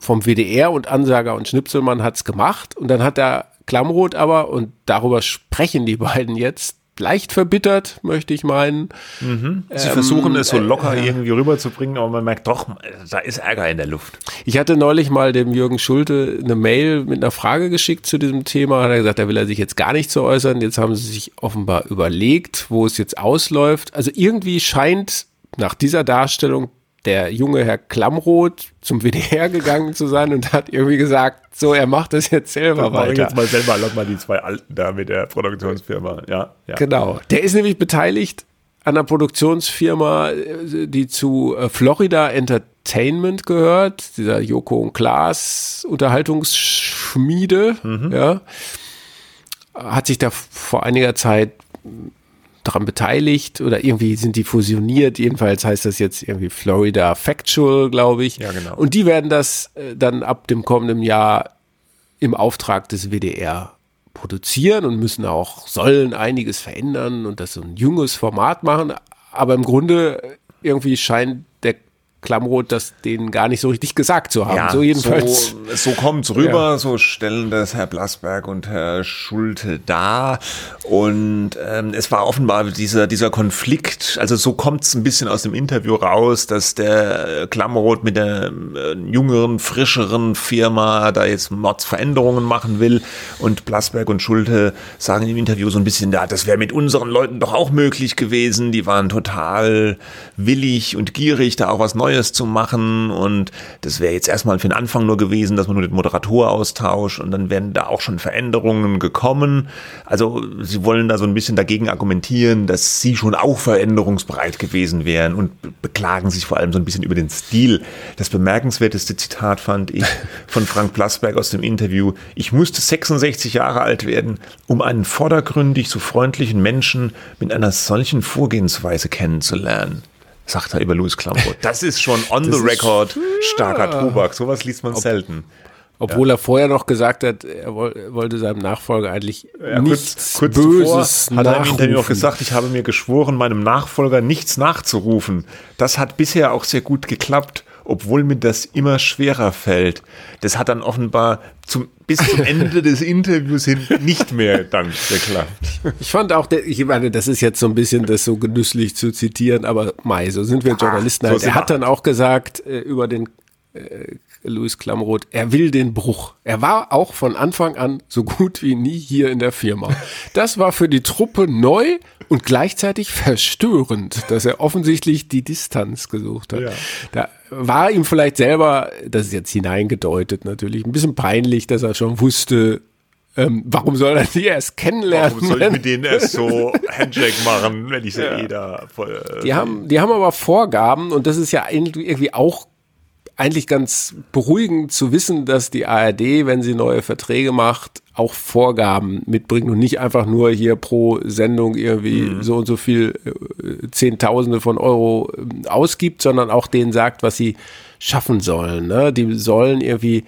vom WDR und Ansager und Schnipselmann hat's gemacht und dann hat er Klamroth aber, und darüber sprechen die beiden jetzt, leicht verbittert, möchte ich meinen. Mhm. Sie ähm, versuchen es so äh, locker äh, irgendwie rüberzubringen, aber man merkt doch, da ist Ärger in der Luft. Ich hatte neulich mal dem Jürgen Schulte eine Mail mit einer Frage geschickt zu diesem Thema. Hat er gesagt, da will er sich jetzt gar nicht zu äußern. Jetzt haben sie sich offenbar überlegt, wo es jetzt ausläuft. Also irgendwie scheint nach dieser Darstellung der junge Herr Klamroth zum WDR gegangen zu sein und hat irgendwie gesagt, so, er macht das jetzt selber das weiter. jetzt mal selber, lock mal die zwei Alten da mit der Produktionsfirma, ja, ja. Genau. Der ist nämlich beteiligt an einer Produktionsfirma, die zu äh, Florida Entertainment gehört, dieser Joko und Klaas Unterhaltungsschmiede, mhm. ja. Hat sich da vor einiger Zeit daran beteiligt oder irgendwie sind die fusioniert. Jedenfalls heißt das jetzt irgendwie Florida Factual, glaube ich. Ja, genau. Und die werden das äh, dann ab dem kommenden Jahr im Auftrag des WDR produzieren und müssen auch, sollen einiges verändern und das so ein junges Format machen. Aber im Grunde irgendwie scheint Klamroth das denen gar nicht so richtig gesagt zu haben. Ja, so jedenfalls. So, so kommt es rüber, ja. so stellen das Herr Blasberg und Herr Schulte dar. Und ähm, es war offenbar dieser, dieser Konflikt, also so kommt es ein bisschen aus dem Interview raus, dass der Klamroth mit der äh, jüngeren, frischeren Firma da jetzt Mordsveränderungen machen will. Und Blasberg und Schulte sagen im Interview so ein bisschen, ja, das wäre mit unseren Leuten doch auch möglich gewesen. Die waren total willig und gierig, da auch was Neues Neues zu machen und das wäre jetzt erstmal für den Anfang nur gewesen, dass man nur den Moderator austauscht und dann wären da auch schon Veränderungen gekommen. Also sie wollen da so ein bisschen dagegen argumentieren, dass sie schon auch veränderungsbereit gewesen wären und beklagen sich vor allem so ein bisschen über den Stil. Das bemerkenswerteste Zitat fand ich von Frank Plasberg aus dem Interview. Ich musste 66 Jahre alt werden, um einen vordergründig so freundlichen Menschen mit einer solchen Vorgehensweise kennenzulernen sagt er über Louis Klamroth. Das ist schon on das the record starker Tobak. Sowas liest man Ob, selten. Obwohl ja. er vorher noch gesagt hat, er wollte seinem Nachfolger eigentlich ja, nichts kurz, kurz Böses zuvor hat er im Interview noch gesagt, ich habe mir geschworen, meinem Nachfolger nichts nachzurufen. Das hat bisher auch sehr gut geklappt obwohl mir das immer schwerer fällt. Das hat dann offenbar zum, bis zum Ende des Interviews hin nicht mehr dann geklappt. Ich fand auch, ich meine, das ist jetzt so ein bisschen das so genüsslich zu zitieren, aber Mai, so sind wir Journalisten Ach, so halt. Er hat dann auch gesagt äh, über den äh, Louis Klamroth, er will den Bruch. Er war auch von Anfang an so gut wie nie hier in der Firma. Das war für die Truppe neu und gleichzeitig verstörend, dass er offensichtlich die Distanz gesucht hat. Ja. Da war ihm vielleicht selber, das ist jetzt hineingedeutet natürlich, ein bisschen peinlich, dass er schon wusste, ähm, warum soll er die erst kennenlernen? Warum soll ich mit denen erst so Handshake machen, wenn ich sie ja. eh da voll. Äh, die, haben, die haben aber Vorgaben und das ist ja irgendwie auch eigentlich ganz beruhigend zu wissen, dass die ARD, wenn sie neue Verträge macht, auch Vorgaben mitbringt und nicht einfach nur hier pro Sendung irgendwie mhm. so und so viel äh, Zehntausende von Euro äh, ausgibt, sondern auch denen sagt, was sie schaffen sollen. Ne? Die sollen irgendwie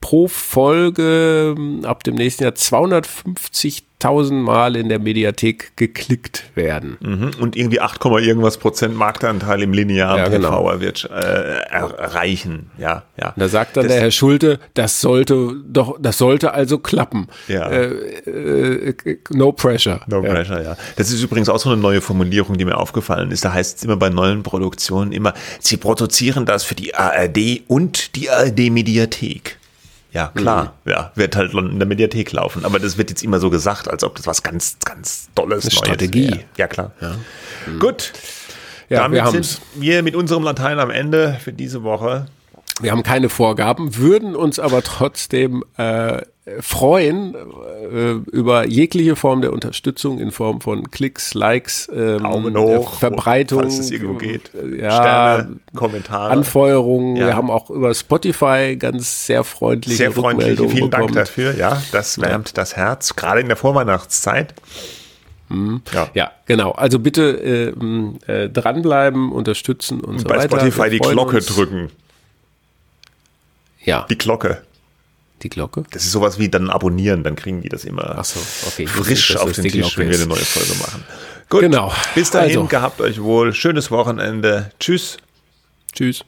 pro Folge ähm, ab dem nächsten Jahr 250 tausendmal in der Mediathek geklickt werden. Mhm. Und irgendwie 8, irgendwas Prozent Marktanteil im linearen ja, genau. TV wird äh, erreichen. Ja, ja. Da sagt dann das, der Herr Schulte, das sollte doch, das sollte also klappen. Ja. Äh, äh, no pressure. No ja. pressure, ja. Das ist übrigens auch so eine neue Formulierung, die mir aufgefallen ist. Da heißt es immer bei neuen Produktionen immer, sie produzieren das für die ARD und die ARD Mediathek. Ja, klar. Mhm. Ja, wird halt in der Mediathek laufen. Aber das wird jetzt immer so gesagt, als ob das was ganz, ganz Tolles Neues Strategie. Wäre. Ja, klar. Ja. Mhm. Gut. Ja, Damit wir sind wir mit unserem Latein am Ende für diese Woche. Wir haben keine Vorgaben, würden uns aber trotzdem äh, freuen äh, über jegliche Form der Unterstützung in Form von Klicks, Likes, ähm, hoch, Verbreitung, falls es irgendwo geht, äh, ja, Sterne, Kommentare, Anfeuerungen. Ja. Wir haben auch über Spotify ganz sehr freundliche sehr freundlich. Vielen bekommen. Dank dafür. Ja, das wärmt ja. das Herz, gerade in der Vorweihnachtszeit. Mhm. Ja. ja. genau. Also bitte äh, äh, dranbleiben, unterstützen und, und so bei weiter. Bei Spotify die Glocke uns. drücken. Ja. Die Glocke. Die Glocke? Das ist sowas wie dann abonnieren, dann kriegen die das immer Ach so, okay. frisch auf den Tisch, wenn wir eine neue Folge machen. Gut, genau. bis dahin, also. gehabt euch wohl. Schönes Wochenende. Tschüss. Tschüss.